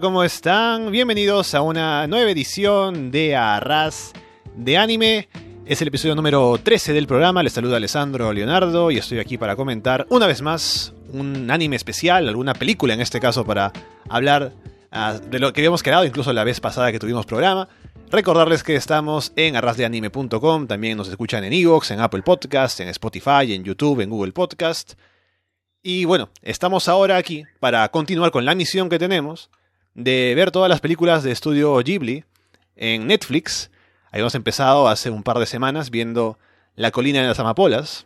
¿cómo están? Bienvenidos a una nueva edición de Arras de Anime. Es el episodio número 13 del programa. Les saluda Alessandro Leonardo y estoy aquí para comentar una vez más un anime especial, alguna película en este caso, para hablar uh, de lo que habíamos quedado incluso la vez pasada que tuvimos programa. Recordarles que estamos en arrasdeanime.com, también nos escuchan en Evox, en Apple Podcast, en Spotify, en YouTube, en Google Podcast. Y bueno, estamos ahora aquí para continuar con la misión que tenemos de ver todas las películas de estudio Ghibli en Netflix. Habíamos empezado hace un par de semanas viendo La colina de las amapolas.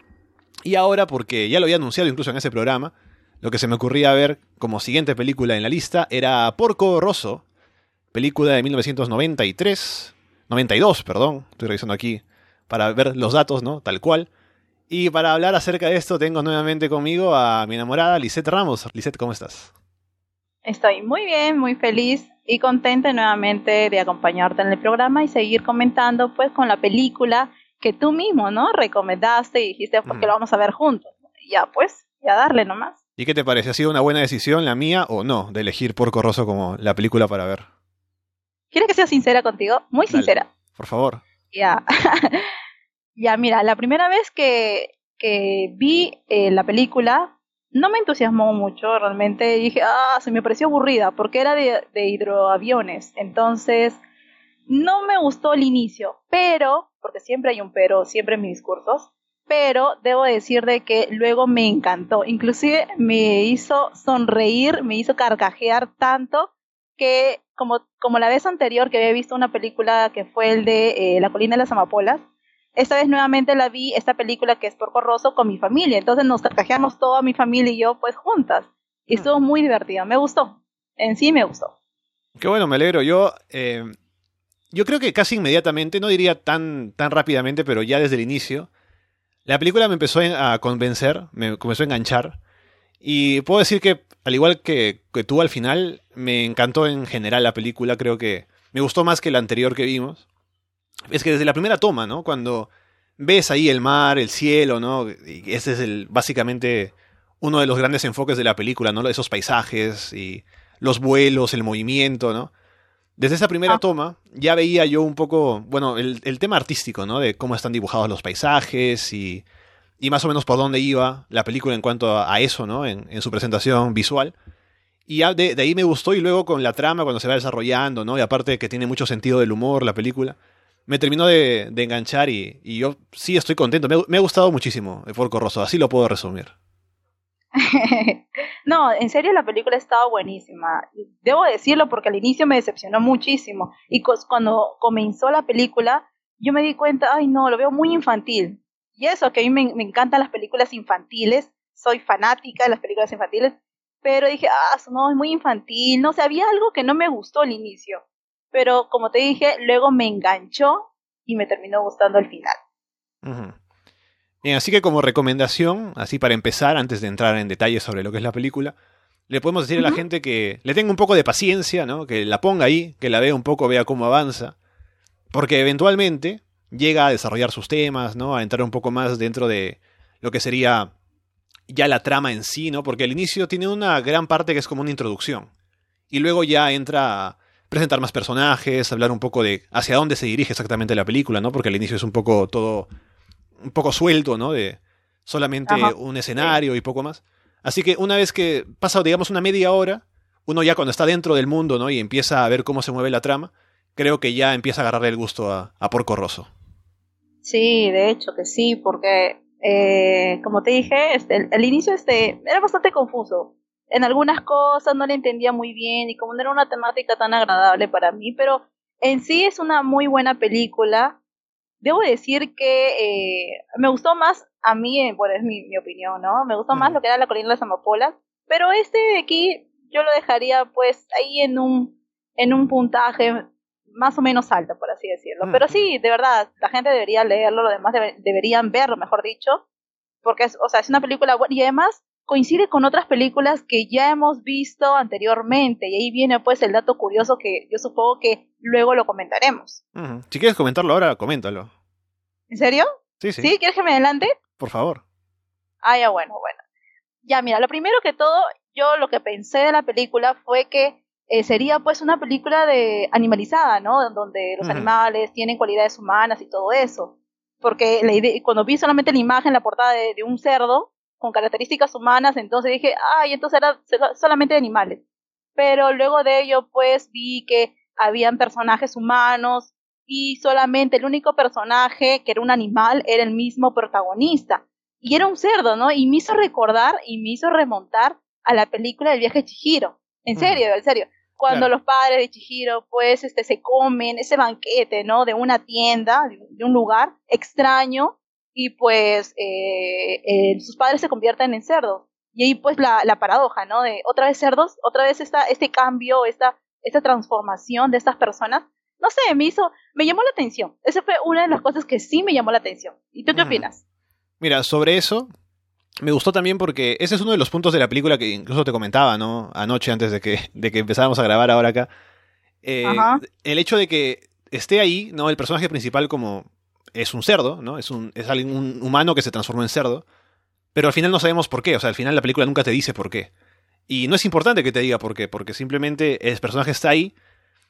Y ahora, porque ya lo había anunciado incluso en ese programa, lo que se me ocurría ver como siguiente película en la lista era Porco Rosso, película de 1993, 92, perdón, estoy revisando aquí para ver los datos, ¿no? Tal cual. Y para hablar acerca de esto tengo nuevamente conmigo a mi enamorada Lisette Ramos. Lisette, ¿cómo estás? Estoy muy bien, muy feliz y contenta nuevamente de acompañarte en el programa y seguir comentando pues con la película que tú mismo, ¿no? Recomendaste y dijiste porque mm. lo vamos a ver juntos. ya pues, ya darle nomás. ¿Y qué te parece? ¿Ha sido una buena decisión la mía o no de elegir Porco Rosso como la película para ver? ¿Quieres que sea sincera contigo? Muy sincera. Por favor. Ya. Ya, mira, la primera vez que, que vi eh, la película no me entusiasmó mucho, realmente dije, ah, se me pareció aburrida, porque era de, hidroaviones, entonces no me gustó el inicio, pero, porque siempre hay un pero, siempre en mis discursos, pero debo decir de que luego me encantó, inclusive me hizo sonreír, me hizo carcajear tanto que como, como la vez anterior que había visto una película que fue el de eh, La colina de las amapolas, esta vez nuevamente la vi, esta película que es por Rosso, con mi familia. Entonces nos carcajeamos toda mi familia y yo, pues juntas. Y estuvo muy divertido. Me gustó. En sí me gustó. Qué bueno, me alegro. Yo, eh, yo creo que casi inmediatamente, no diría tan, tan rápidamente, pero ya desde el inicio, la película me empezó a convencer, me comenzó a enganchar. Y puedo decir que, al igual que, que tú al final, me encantó en general la película. Creo que me gustó más que la anterior que vimos es que desde la primera toma, ¿no? Cuando ves ahí el mar, el cielo, ¿no? Y ese es el, básicamente uno de los grandes enfoques de la película, ¿no? Esos paisajes y los vuelos, el movimiento, ¿no? Desde esa primera ah. toma ya veía yo un poco, bueno, el, tema artístico, ¿no? De cómo están dibujados los paisajes y, y más o menos por dónde iba la película en cuanto a, eso, ¿no? En, en, su presentación visual. Y ya de, de, ahí me gustó y luego con la trama, cuando se va desarrollando, ¿no? Y aparte que tiene mucho sentido del humor la película me terminó de, enganchar y, yo sí estoy contento. Me, ha gustado muchísimo el Porco Rosso, así lo puedo resumir. no, en serio la película estaba buenísima. Debo decirlo porque al inicio me decepcionó muchísimo. Y cuando comenzó la película, yo me di cuenta, ay no, lo veo muy infantil. Y eso, que a mí me, me encantan las películas infantiles, soy fanática de las películas infantiles, pero dije, ah, no, es muy infantil. No sé, había algo que no me gustó al inicio pero como te dije, luego me enganchó y me terminó gustando al final. Bien, así que como recomendación, así para empezar, antes de entrar en detalles sobre lo que es la película, le podemos decir a la gente que le tenga un poco de paciencia, ¿no? Que la ponga ahí, que la vea un poco, vea cómo avanza, porque eventualmente llega a desarrollar sus temas, ¿no? A entrar un poco más dentro de lo que sería ya la trama en sí, ¿no? Porque al inicio tiene una gran parte que es como una introducción. Y luego ya entra presentar más personajes, hablar un poco de hacia dónde se dirige exactamente la película, ¿no? Porque al inicio es un poco todo, un poco suelto, ¿no? De solamente un escenario y poco más. Así que una vez que pasa, digamos, una media hora, uno ya cuando está dentro del mundo, ¿no? Y empieza a ver cómo se mueve la trama, creo que ya empieza a agarrarle el gusto a, a Porco Rosso. Sí, de hecho que sí, porque eh, como te dije, este, el, inicio este, era bastante confuso en algunas cosas no le entendía muy bien y como no era una temática tan agradable para mí, pero en sí es una muy buena película. Debo decir que eh, me gustó más, a mí, eh, bueno, es mi, opinión, ¿no? Me gustó más lo que era La Colina de las Amapolas, pero este de aquí yo lo dejaría pues ahí en un, en un puntaje más o menos alto, por así decirlo. Pero sí, de verdad, la gente debería leerlo, lo demás deberían verlo, mejor dicho, porque es, o sea, es una película buena y además coincide con otras películas que ya hemos visto anteriormente y ahí viene pues el dato curioso que yo supongo que luego lo comentaremos. Si quieres comentarlo ahora, coméntalo. ¿En serio? Sí, sí. ¿Sí? ¿Quieres que me adelante? Por favor. Ah, ya bueno, bueno. Ya mira, lo primero que todo, yo lo que pensé de la película fue que eh, sería pues una película de animalizada, ¿no? Donde los animales tienen cualidades humanas y todo eso. Porque la cuando vi solamente la imagen, la portada de, un cerdo con características humanas, entonces dije, ay, entonces era solamente de animales. Pero luego de ello, pues vi que habían personajes humanos y solamente el único personaje que era un animal era el mismo protagonista. Y era un cerdo, ¿no? Y me hizo recordar y me hizo remontar a la película del viaje de Chihiro. En serio, en serio cuando los padres de Chihiro pues este se comen ese banquete no de una tienda de un lugar extraño y pues eh, eh, sus padres se convierten en cerdos. Y ahí pues la, la, paradoja no de otra vez cerdos otra vez esta, este cambio esta esta transformación de estas personas. No sé me hizo me llamó la atención. Esa fue una de las cosas que sí me llamó la atención. Y tú qué opinas mira sobre eso me gustó también porque ese es uno de los puntos de la película que incluso te comentaba, ¿no? Anoche antes de que, de que empezáramos a grabar ahora acá. Eh, el hecho de que esté ahí, ¿no? El personaje principal como es un cerdo, ¿no? Es un, es alguien, un humano que se transformó en cerdo. Pero al final no sabemos por qué. O sea, al final la película nunca te dice por qué. Y no es importante que te diga por qué, porque simplemente el personaje está ahí.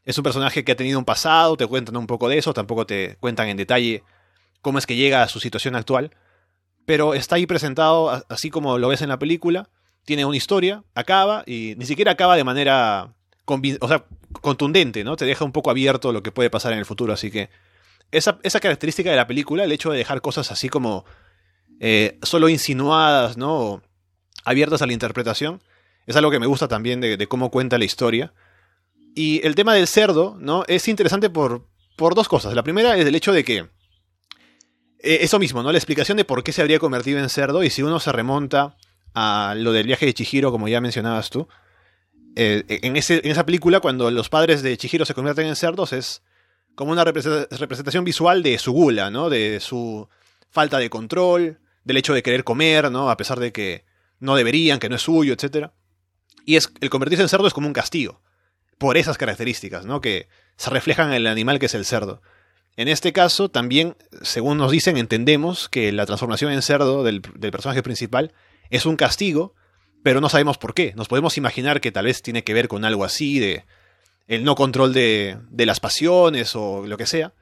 Es un personaje que ha tenido un pasado, te cuentan un poco de eso, tampoco te cuentan en detalle cómo es que llega a su situación actual pero está ahí presentado así como lo ves en la película. Tiene una historia, acaba y ni siquiera acaba de manera contundente, ¿no? Te deja un poco abierto lo que puede pasar en el futuro. Así que esa, esa característica de la película, el hecho de dejar cosas así como eh, solo insinuadas, ¿no? abiertas a la interpretación, es algo que me gusta también de, de, cómo cuenta la historia. Y el tema del cerdo, ¿no? Es interesante por, por dos cosas. La primera es el hecho de que eh, eso mismo, ¿no? La explicación de por qué se habría convertido en cerdo y si uno se remonta a lo del viaje de Chihiro, como ya mencionabas tú, eh, en, ese, en esa película cuando los padres de Chihiro se convierten en cerdos es como una representación visual de su gula, ¿no? De su falta de control, del hecho de querer comer, ¿no? A pesar de que no deberían, que no es suyo, etc. Y es, el convertirse en cerdo es como un castigo, por esas características, ¿no? Que se reflejan en el animal que es el cerdo. En este caso, también, según nos dicen, entendemos que la transformación en cerdo del, personaje principal es un castigo, pero no sabemos por qué. Nos podemos imaginar que tal vez tiene que ver con algo así, de el no control de, las pasiones o lo que sea,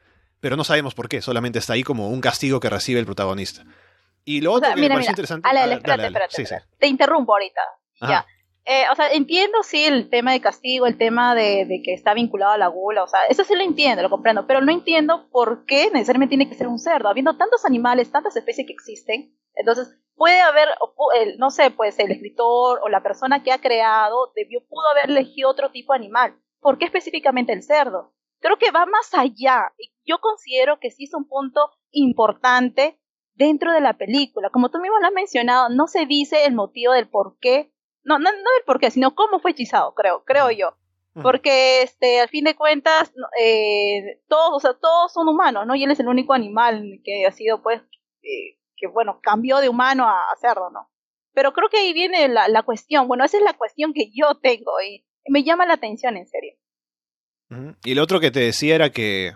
pero no sabemos por qué, solamente está ahí como un castigo que recibe el protagonista. Y lo otro que me parece interesante... Te interrumpo ahorita. Ya. Eh, o sea, entiendo sí el tema de castigo, el tema de, que está vinculado a la gula, o sea, eso sí lo entiendo, lo comprendo, pero no entiendo por qué necesariamente tiene que ser un cerdo, habiendo tantos animales, tantas especies que existen, entonces puede haber, no sé, pues el escritor o la persona que ha creado debió, pudo haber elegido otro tipo de animal, ¿por qué específicamente el cerdo? Creo que va más allá, yo considero que sí es un punto importante dentro de la película, como tú mismo lo has mencionado, no se dice el motivo del por qué no, no, no el por qué, sino cómo fue hechizado, creo, creo yo. Porque, este, al fin de cuentas, eh, todos, o sea, todos son humanos, ¿no? Y él es el único animal que ha sido, pues, eh, que, bueno, cambió de humano a, cerdo, ¿no? Pero creo que ahí viene la, la, cuestión, bueno, esa es la cuestión que yo tengo y, me llama la atención, en serio. Y lo otro que te decía era que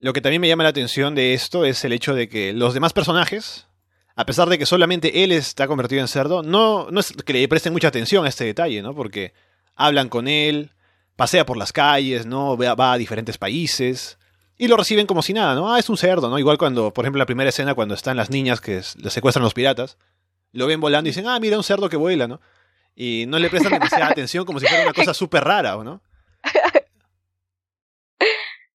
lo que también me llama la atención de esto es el hecho de que los demás personajes, a pesar de que solamente él está convertido en cerdo, no, no es que le presten mucha atención a este detalle, ¿no? Porque hablan con él, pasea por las calles, ¿no? Va, a diferentes países y lo reciben como si nada, ¿no? Ah, es un cerdo, ¿no? Igual cuando, por ejemplo, la primera escena cuando están las niñas que le secuestran los piratas, lo ven volando y dicen, ah, mira un cerdo que vuela, ¿no? Y no le prestan demasiada atención como si fuera una cosa súper rara, ¿o no?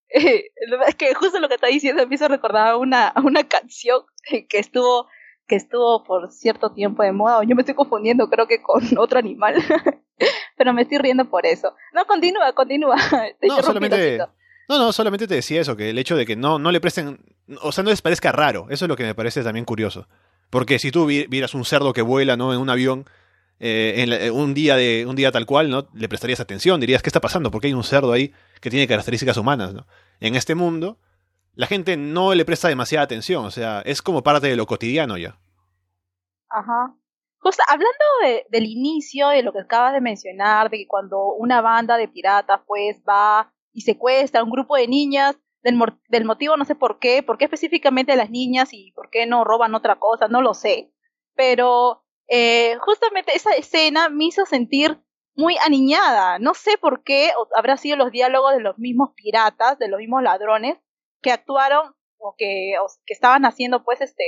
es que justo lo que está diciendo me hizo recordar una, una canción que estuvo que estuvo por cierto tiempo de moda, yo me estoy confundiendo creo que con otro animal, pero me estoy riendo por eso. No, continúa, continúa. no, solamente, no, no, solamente te decía eso, que el hecho de que no, no le presten, o sea, no les parezca raro, eso es lo que me parece también curioso. Porque si tú vieras un cerdo que vuela, ¿no? En un avión, eh, en un, día de, un día tal cual, ¿no? Le prestarías atención, dirías, ¿qué está pasando? Porque hay un cerdo ahí que tiene características humanas, ¿no? En este mundo, la gente no le presta demasiada atención, o sea, es como parte de lo cotidiano ya. Ajá. Justo hablando del inicio, de lo que acabas de mencionar, de que cuando una banda de piratas pues va y secuestra a un grupo de niñas, del, del motivo no sé por qué, por qué específicamente las niñas y por qué no roban otra cosa, no lo sé. Pero eh, justamente esa escena me hizo sentir muy aniñada. No sé por qué, habrá sido los diálogos de los mismos piratas, de los mismos ladrones, que actuaron o que, que estaban haciendo pues este,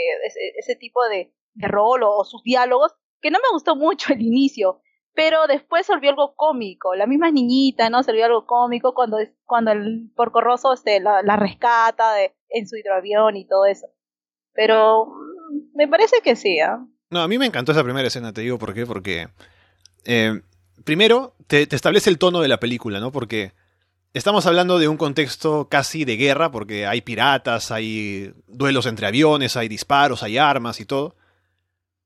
ese, tipo de, rol o, sus diálogos, que no me gustó mucho el inicio, pero después se volvió algo cómico. La misma niñita, ¿no? Se volvió algo cómico cuando, cuando el porco roso este, la, rescata de, en su hidroavión y todo eso. Pero mm, me parece que sí, ¿ah? No, a mí me encantó esa primera escena, te digo por qué, porque eh, primero te, te, establece el tono de la película, ¿no? Porque estamos hablando de un contexto casi de guerra, porque hay piratas, hay duelos entre aviones, hay disparos, hay armas y todo.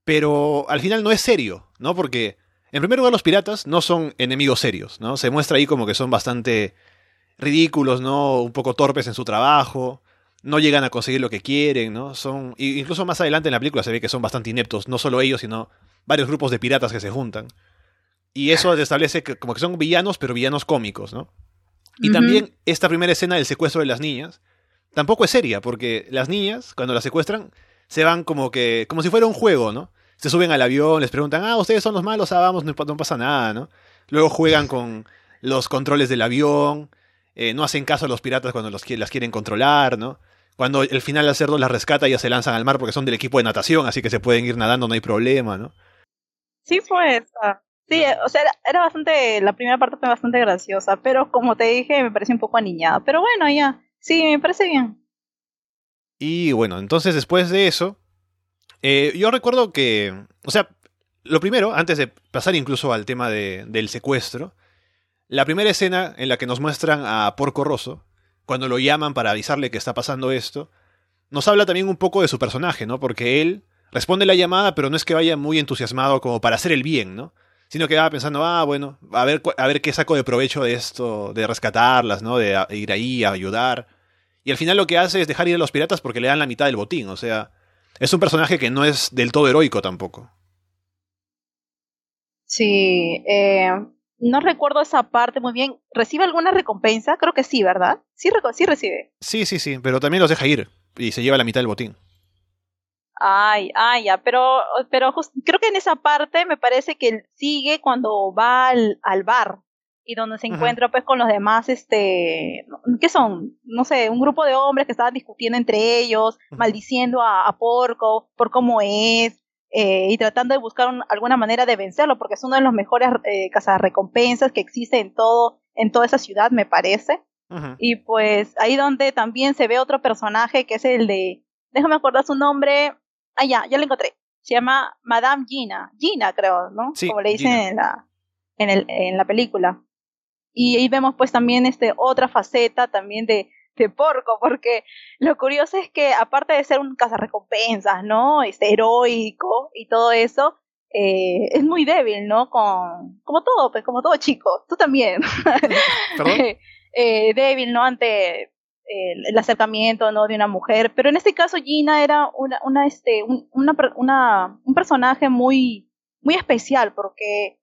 Pero al final no es serio, ¿no? Porque, en primer lugar, los piratas no son enemigos serios, ¿no? Se muestra ahí como que son bastante ridículos, ¿no? Un poco torpes en su trabajo no llegan a conseguir lo que quieren, ¿no? Son incluso más adelante en la película se ve que son bastante ineptos, no solo ellos, sino varios grupos de piratas que se juntan. Y eso establece que como que son villanos, pero villanos cómicos, ¿no? Y también esta primera escena del secuestro de las niñas tampoco es seria, porque las niñas, cuando las secuestran, se van como que como si fuera un juego, ¿no? Se suben al avión, les preguntan, ah, ustedes son los malos, ah, vamos, no, pasa nada, ¿no? Luego juegan con los controles del avión, eh, no hacen caso a los piratas cuando los, las quieren controlar, ¿no? Cuando el final del cerdo las rescata, ya se lanzan al mar porque son del equipo de natación, así que se pueden ir nadando, no hay problema, ¿no? Sí, fue esa. Sí, o sea, era, bastante, la primera parte fue bastante graciosa, pero como te dije, me parece un poco aniñada. Pero bueno, ya, sí, me parece bien. Y bueno, entonces después de eso, eh, yo recuerdo que, o sea, lo primero, antes de pasar incluso al tema de, del secuestro, la primera escena en la que nos muestran a Porco Rosso, cuando lo llaman para avisarle que está pasando esto, nos habla también un poco de su personaje, ¿no? Porque él responde la llamada, pero no es que vaya muy entusiasmado como para hacer el bien, ¿no? Sino que va pensando, ah, bueno, a ver, a ver qué saco de provecho de esto, de rescatarlas, ¿no? De ir ahí a ayudar. Y al final lo que hace es dejar ir a los piratas porque le dan la mitad del botín, o sea, es un personaje que no es del todo heroico tampoco. Sí, eh, no recuerdo esa parte muy bien. ¿Recibe alguna recompensa? Creo que sí, ¿verdad? Sí, sí recibe. Sí, sí, sí, pero también los deja ir y se lleva la mitad del botín. Ay, ay, ya, pero, pero creo que en esa parte me parece que sigue cuando va al, al bar y donde se encuentra pues con los demás, este, ¿qué son? No sé, un grupo de hombres que estaban discutiendo entre ellos, maldiciendo a, a Porco por cómo es, eh, y tratando de buscar alguna manera de vencerlo, porque es uno de los mejores eh, cazarrecompensas que existe en todo, en toda esa ciudad, me parece. Y pues ahí donde también se ve otro personaje que es el de, déjame acordar su nombre, ah ya, ya lo encontré, se llama Madame Gina, Gina creo, ¿no? Como le dicen en la, en, el, en la película. Y ahí vemos pues también este otra faceta también de de porco, porque lo curioso es que aparte de ser un cazarrecompensas, ¿no? Este heroico y todo eso, eh, es muy débil, ¿no? Con, como todo, pues, como todo chico, tú también. eh, débil, ¿no? Ante el acercamiento, ¿no? De una mujer. Pero en este caso Gina era una, una, este, un, una, una, un personaje muy, muy especial porque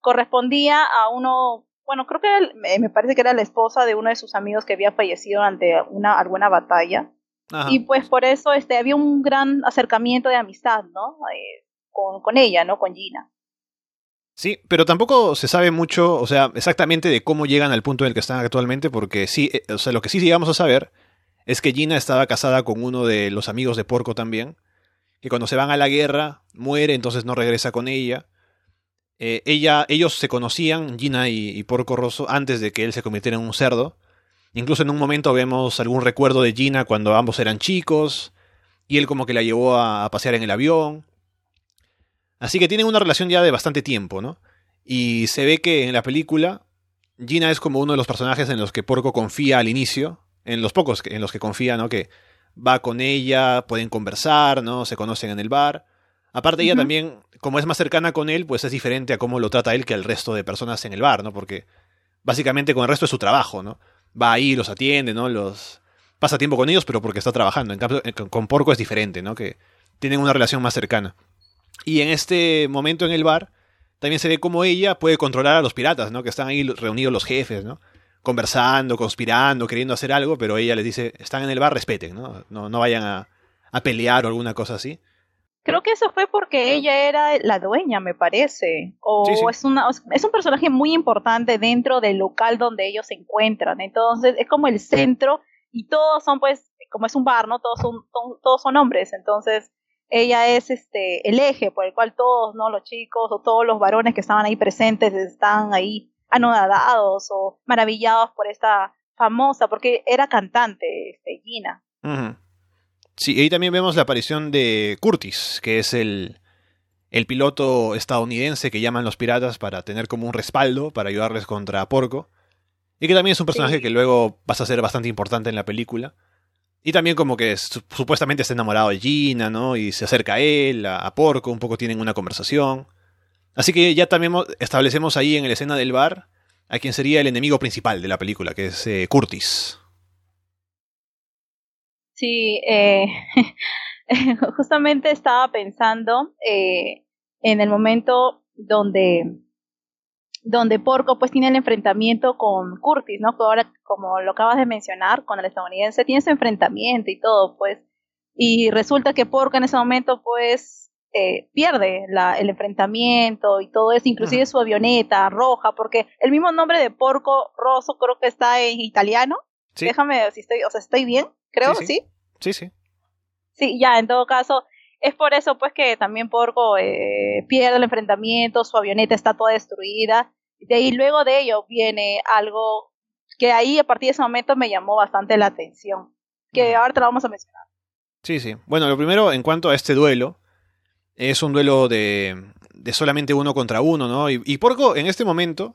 correspondía a uno bueno, creo que me parece que era la esposa de uno de sus amigos que había fallecido ante una alguna batalla. Y pues por eso este había un gran acercamiento de amistad, ¿no? Eh, con, con ella, ¿no? Con Gina. Sí, pero tampoco se sabe mucho, o sea, exactamente de cómo llegan al punto en el que están actualmente, porque sí, eh, o sea, lo que sí llegamos a saber es que Gina estaba casada con uno de los amigos de Porco también, que cuando se van a la guerra muere, entonces no regresa con ella, eh, ella, ellos se conocían, Gina y, Porco Rosso, antes de que él se convirtiera en un cerdo. Incluso en un momento vemos algún recuerdo de Gina cuando ambos eran chicos, y él como que la llevó a, pasear en el avión. Así que tienen una relación ya de bastante tiempo, ¿no? Y se ve que en la película Gina es como uno de los personajes en los que Porco confía al inicio, en los pocos en los que confía, ¿no? Que va con ella, pueden conversar, ¿no? Se conocen en el bar. Aparte ella también, como es más cercana con él, pues es diferente a cómo lo trata él que al resto de personas en el bar, ¿no? Porque básicamente con el resto es su trabajo, ¿no? Va ahí, los atiende, ¿no? Los pasa tiempo con ellos, pero porque está trabajando. En cambio, eh, con Porco es diferente, ¿no? Que tienen una relación más cercana. Y en este momento en el bar, también se ve cómo ella puede controlar a los piratas, ¿no? Que están ahí reunidos los jefes, ¿no? Conversando, conspirando, queriendo hacer algo, pero ella les dice, están en el bar, respeten, ¿no? No, no vayan a, a pelear o alguna cosa así. Creo que eso fue porque ella era la dueña, me parece. O es una es un personaje muy importante dentro del local donde ellos se encuentran. Entonces, es como el centro y todos son pues como es un bar, ¿no? Todos son todos son hombres. Entonces, ella es este el eje por el cual todos, ¿no? Los chicos o todos los varones que estaban ahí presentes están ahí anodadados o maravillados por esta famosa, porque era cantante, este, Gina. Sí, ahí también vemos la aparición de Curtis, que es el, el piloto estadounidense que llaman los piratas para tener como un respaldo para ayudarles contra Porco. Y que también es un personaje que luego pasa a ser bastante importante en la película. Y también como que supuestamente está enamorado de Gina, ¿no? Y se acerca a él, a, Porco, un poco tienen una conversación. Así que ya también establecemos ahí en la escena del bar a quien sería el enemigo principal de la película, que es eh, Curtis. Sí, eh, justamente estaba pensando eh, en el momento donde, donde Porco pues tiene el enfrentamiento con Curtis, ¿no? ahora, como lo acabas de mencionar, con el estadounidense, tiene ese enfrentamiento y todo, pues, y resulta que Porco en ese momento pues eh, pierde la, el enfrentamiento y todo eso, inclusive su avioneta roja, porque el mismo nombre de Porco Rosso creo que está en italiano. Déjame ver si estoy, o sea, estoy bien, creo, ¿sí? Sí, sí. Sí, ya, en todo caso, es por eso pues que también Porco eh, pierde el enfrentamiento, su avioneta está toda destruida. De ahí luego de ello viene algo que ahí a partir de ese momento me llamó bastante la atención, que ahora te lo vamos a mencionar. Sí, sí. Bueno, lo primero en cuanto a este duelo, es un duelo de, de solamente uno contra uno, ¿no? Y, y Porco en este momento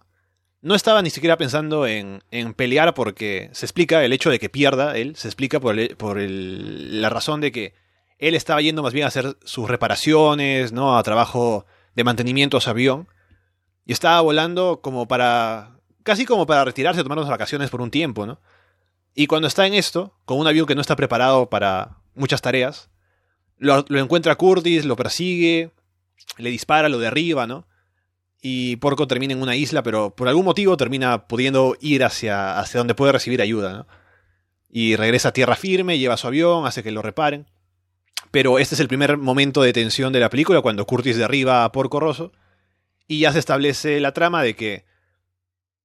no estaba ni siquiera pensando en, en, pelear porque se explica el hecho de que pierda él, se explica por, por la razón de que él estaba yendo más bien a hacer sus reparaciones, ¿no? A trabajo de mantenimiento a su avión. Y estaba volando como para. casi como para retirarse, tomar unas vacaciones por un tiempo, ¿no? Y cuando está en esto, con un avión que no está preparado para muchas tareas, lo, lo encuentra Curtis, lo persigue, le dispara, lo derriba, ¿no? Y Porco termina en una isla, pero por algún motivo termina pudiendo ir hacia, hacia donde puede recibir ayuda, ¿no? Y regresa a tierra firme, lleva su avión, hace que lo reparen. Pero este es el primer momento de tensión de la película, cuando Curtis derriba a Porco Rosso, y ya se establece la trama de que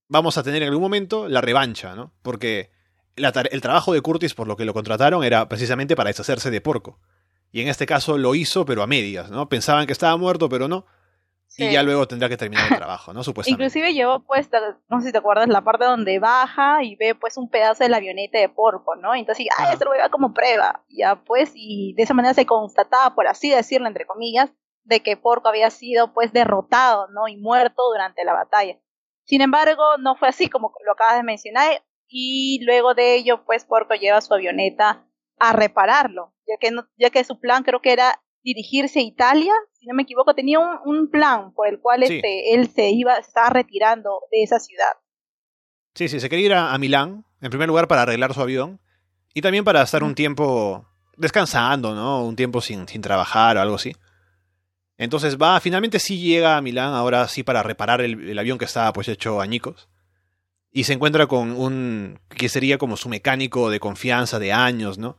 vamos a tener en algún momento la revancha, ¿no? Porque el trabajo de Curtis, por lo que lo contrataron, era precisamente para deshacerse de Porco. Y en este caso lo hizo, pero a medias, ¿no? Pensaban que estaba muerto, pero no y ya luego tendrá que terminar el trabajo, ¿no? Supuestamente. Inclusive llevó pues, no sé si te acuerdas, la parte donde baja y ve pues un pedazo de la avioneta de Porco, ¿no? Entonces, ah, esto lo voy a como prueba, ya pues, y de esa manera se constataba, por así decirlo, entre comillas, de que Porco había sido pues derrotado, ¿no? Y muerto durante la batalla. Sin embargo, no fue así como lo acabas de mencionar, y luego de ello, pues Porco lleva su avioneta a repararlo, ya que, no, ya que su plan creo que era dirigirse a Italia, si no me equivoco, tenía un, plan por el cual este, él se iba, se estaba retirando de esa ciudad. Sí, sí, se quería ir a, Milán, en primer lugar para arreglar su avión, y también para estar un tiempo descansando, ¿no? Un tiempo sin, sin trabajar o algo así. Entonces va, finalmente sí llega a Milán, ahora sí para reparar el, el, avión que estaba pues hecho añicos. Y se encuentra con un que sería como su mecánico de confianza de años, ¿no?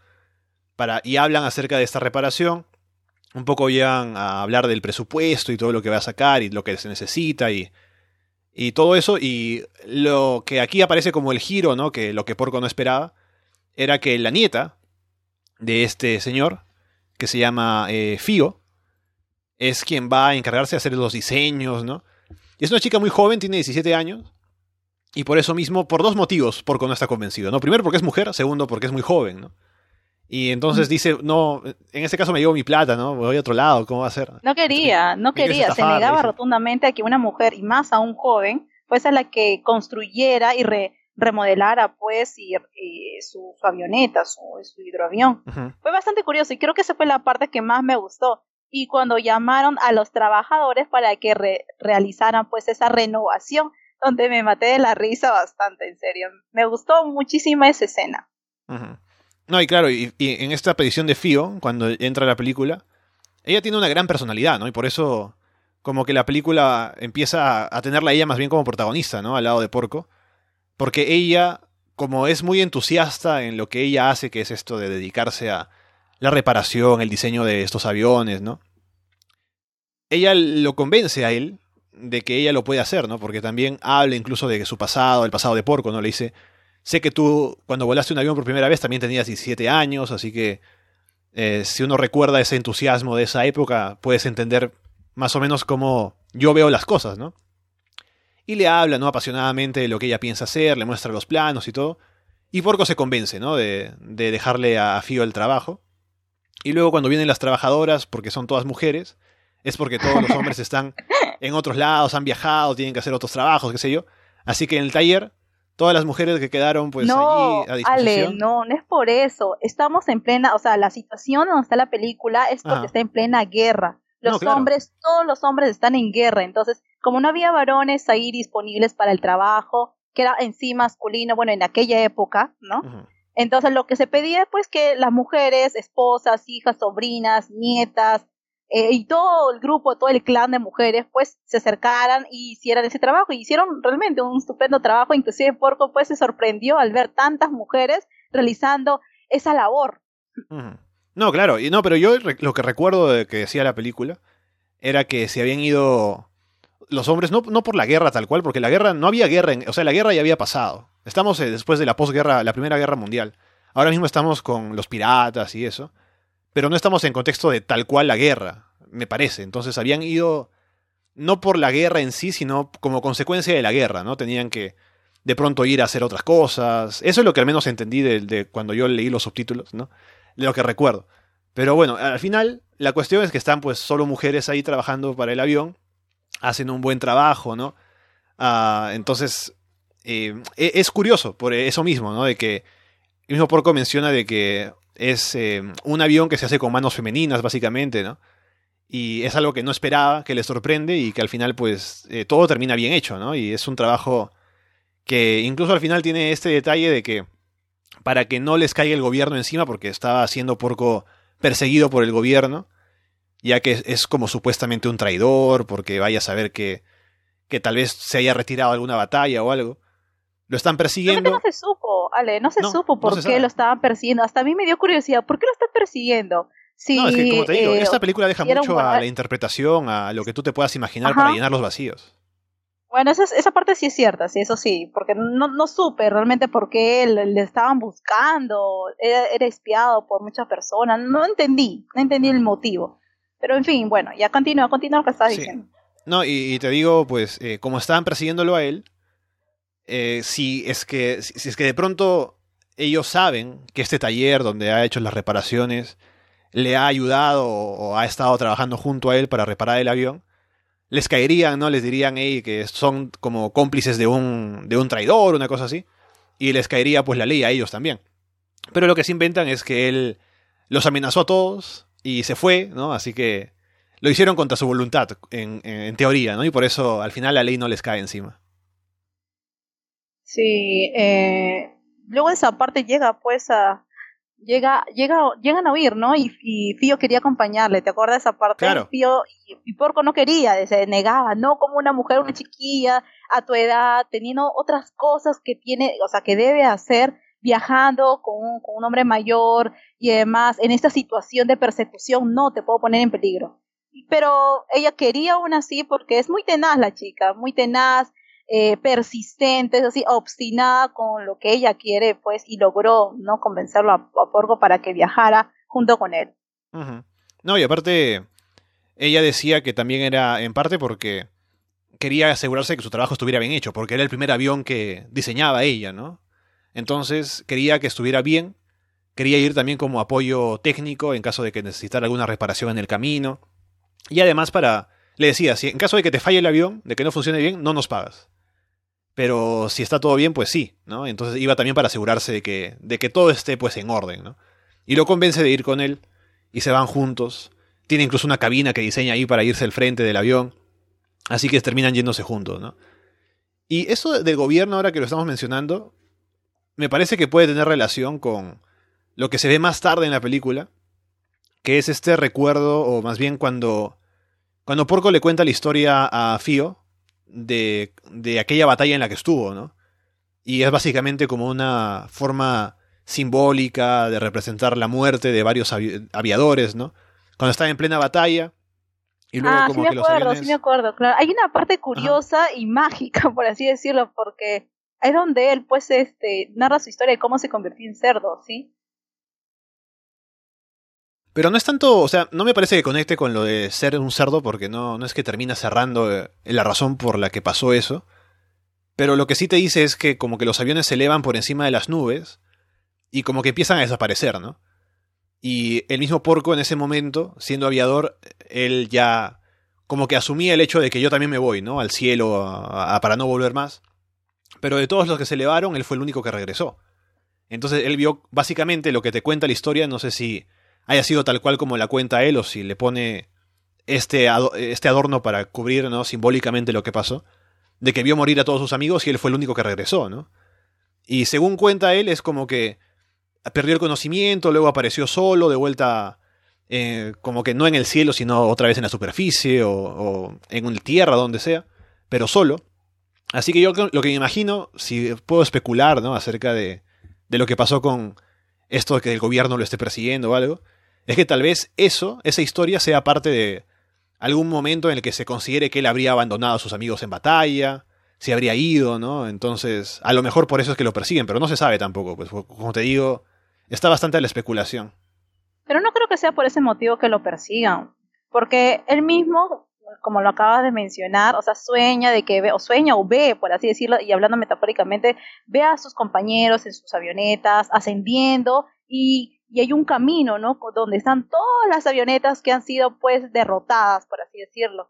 Para, y hablan acerca de esta reparación un poco llegan a hablar del presupuesto y todo lo que va a sacar y lo que se necesita y, y todo eso. Y lo que aquí aparece como el giro, ¿no? Que lo que Porco no esperaba, era que la nieta de este señor, que se llama eh, Fío, es quien va a encargarse de hacer los diseños, ¿no? Y es una chica muy joven, tiene 17 años. Y por eso mismo, por dos motivos, Porco no está convencido, ¿no? Primero porque es mujer, segundo porque es muy joven, ¿no? Y entonces dice, no, en este caso me llevo mi plata, ¿no? Voy a otro lado, ¿cómo va a ser? No quería, no quería, se negaba rotundamente a que una mujer, y más a un joven, fuese la que construyera y remodelara, pues, y, su, avioneta, su, hidroavión. Fue bastante curioso y creo que esa fue la parte que más me gustó. Y cuando llamaron a los trabajadores para que realizaran, pues, esa renovación, donde me maté de la risa bastante, en serio. Me gustó muchísimo esa escena. No, y claro, y, en esta aparición de Fio, cuando entra la película, ella tiene una gran personalidad, ¿no? Y por eso, como que la película empieza a, tenerla a ella más bien como protagonista, ¿no? Al lado de Porco. Porque ella, como es muy entusiasta en lo que ella hace, que es esto de dedicarse a la reparación, el diseño de estos aviones, ¿no? ella lo convence a él de que ella lo puede hacer, ¿no? Porque también habla incluso de su pasado, el pasado de Porco, ¿no? Le dice, sé que tú cuando volaste un avión por primera vez también tenías 17 años, así que eh, si uno recuerda ese entusiasmo de esa época, puedes entender más o menos cómo yo veo las cosas, ¿no? Y le habla, ¿no? Apasionadamente de lo que ella piensa hacer, le muestra los planos y todo. Y Porco se convence, ¿no? De, de dejarle a Fío el trabajo. Y luego cuando vienen las trabajadoras, porque son todas mujeres, es porque todos los hombres están en otros lados, han viajado, tienen que hacer otros trabajos, qué sé yo. Así que en el taller, todas las mujeres que quedaron pues no, allí a disposición. Ale, no, no es por eso. Estamos en plena, o sea, la situación donde está la película es porque Ajá. está en plena guerra. Los No, claro. hombres, todos los hombres están en guerra. Entonces, como no había varones ahí disponibles para el trabajo, que era en sí masculino, bueno, en aquella época, ¿no? Entonces lo que se pedía pues que las mujeres, esposas, hijas, sobrinas, nietas eh, y todo el grupo, todo el clan de mujeres pues se acercaran y hicieran ese trabajo y hicieron realmente un estupendo trabajo, inclusive Porco pues se sorprendió al ver tantas mujeres realizando esa labor. No, claro, y no, pero yo lo que recuerdo de que decía la película era que se habían ido los hombres, no, no por la guerra tal cual, porque la guerra, no había guerra, en- o sea, la guerra ya había pasado. Estamos eh, después de la posguerra, la Primera Guerra Mundial. Ahora mismo estamos con los piratas y eso, pero no estamos en contexto de tal cual la guerra, me parece. Entonces habían ido no por la guerra en sí, sino como consecuencia de la guerra, ¿no? Tenían que de pronto ir a hacer otras cosas. Eso es lo que al menos entendí de, de cuando yo leí los subtítulos, ¿no? De lo que recuerdo. Pero bueno, al final la cuestión es que están pues solo mujeres ahí trabajando para el avión, hacen un buen trabajo, ¿no? Ah, entonces, eh, e- es curioso por eso mismo, ¿no? De que el mismo Porco menciona de que es eh, un avión que se hace con manos femeninas, básicamente, ¿no? Y es algo que no esperaba, que le sorprende y que al final, pues, eh, todo termina bien hecho, ¿no? Y es un trabajo que incluso al final tiene este detalle de que para que no les caiga el gobierno encima, porque estaba siendo Porco perseguido por el gobierno, ya que es, es como supuestamente un traidor, porque vaya a saber que, que tal vez se haya retirado alguna batalla o algo. Lo están persiguiendo. no se supo, Ale, no se No, supo no por se qué sabe. lo estaban persiguiendo. Hasta a mí me dio curiosidad, ¿por qué lo están persiguiendo? Si, no, es que como te digo, eh, esta película deja mucho a la interpretación, a lo que tú te puedas imaginar Ajá. para llenar los vacíos. Bueno, esa, es- esa parte sí es cierta, sí, eso sí, porque no, no supe realmente por qué le, le estaban buscando, era, era espiado por muchas personas, no entendí, no entendí el motivo. Pero en fin, bueno, ya continúa, continúa lo que estás Sí. diciendo. No, y, y te digo, pues, eh, como estaban persiguiéndolo a él, eh, si es que si, es que de pronto ellos saben que este taller donde ha hecho las reparaciones le ha ayudado o, o ha estado trabajando junto a él para reparar el avión, les caerían, ¿no? Les dirían hey, que son como cómplices de un, de un traidor, una cosa así, y les caería pues la ley a ellos también. Pero lo que se inventan es que él los amenazó a todos y se fue, ¿no? Así que lo hicieron contra su voluntad, en, en- en teoría, ¿no? Y por eso al final la ley no les cae encima. Sí, eh, luego de esa parte llega pues a... Llega, llega, llegan a oír, ¿no? Y, y Fío quería acompañarle, ¿te acuerdas de esa parte? Claro. Fío, y, y Porco no quería, se negaba, no como una mujer, una chiquilla, a tu edad, teniendo otras cosas que tiene, o sea, que debe hacer viajando con un, con un hombre mayor y además en esta situación de persecución no te puedo poner en peligro. Pero ella quería aún así porque es muy tenaz la chica, muy tenaz, eh, persistente, es así, obstinada con lo que ella quiere, pues, y logró, ¿no? Convencerlo a, a Porco para que viajara junto con él. No, y aparte, ella decía que también era en parte porque quería asegurarse que su trabajo estuviera bien hecho, porque era el primer avión que diseñaba ella, ¿no? Entonces quería que estuviera bien, quería ir también como apoyo técnico en caso de que necesitara alguna reparación en el camino. Y además para, le decía, si en caso de que te falle el avión, de que no funcione bien, no nos pagas. Pero si está todo bien, pues sí, ¿no? Entonces iba también para asegurarse de que, de que todo esté pues en orden, ¿no? Y lo convence de ir con él y se van juntos. Tiene incluso una cabina que diseña ahí para irse al frente del avión. Así que terminan yéndose juntos, ¿no? Y eso del gobierno, ahora que lo estamos mencionando, me parece que puede tener relación con lo que se ve más tarde en la película, que es este recuerdo, o más bien cuando, cuando Porco le cuenta la historia a Fío de, de aquella batalla en la que estuvo, ¿no? Y es básicamente como una forma simbólica de representar la muerte de varios avi- aviadores, ¿no? Cuando están en plena batalla Y luego ah, como sí me acuerdo, sí me acuerdo, claro. Hay una parte curiosa y mágica, por así decirlo, porque es donde él pues este narra su historia de cómo se convirtió en cerdo, ¿sí? Pero no es tanto, o sea, no me parece que conecte con lo de ser un cerdo porque no, no es que termina cerrando eh, la razón por la que pasó eso. Pero lo que sí te dice es que como que los aviones se elevan por encima de las nubes y como que empiezan a desaparecer, ¿no? Y el mismo Porco en ese momento, siendo aviador, él ya como que asumía el hecho de que yo también me voy, ¿no? Al cielo para no volver más. Pero de todos los que se elevaron, él fue el único que regresó. Entonces él vio básicamente lo que te cuenta la historia, no sé si haya sido tal cual como la cuenta él o si le pone este, este adorno para cubrir ¿no? simbólicamente lo que pasó, de que vio morir a todos sus amigos y él fue el único que regresó, ¿no? Y según cuenta él, es como que perdió el conocimiento, luego apareció solo, de vuelta, eh, como que no en el cielo, sino otra vez en la superficie o, o en tierra, donde sea, pero solo. Así que yo lo que me imagino, si puedo especular, ¿no? Acerca de, de lo que pasó con esto de que el gobierno lo esté persiguiendo o algo, es que tal vez eso, esa historia, sea parte de algún momento en el que se considere que él habría abandonado a sus amigos en batalla, se habría ido, ¿no? Entonces, a lo mejor por eso es que lo persiguen, pero no se sabe tampoco, pues como te digo, está bastante a la especulación. Pero no creo que sea por ese motivo que lo persigan, porque él mismo, como lo acabas de mencionar, o sea, sueña de que ve, o sueña o ve, por así decirlo, y hablando metafóricamente, ve a sus compañeros en sus avionetas ascendiendo y y hay un camino, ¿no? Donde están todas las avionetas que han sido pues derrotadas, por así decirlo.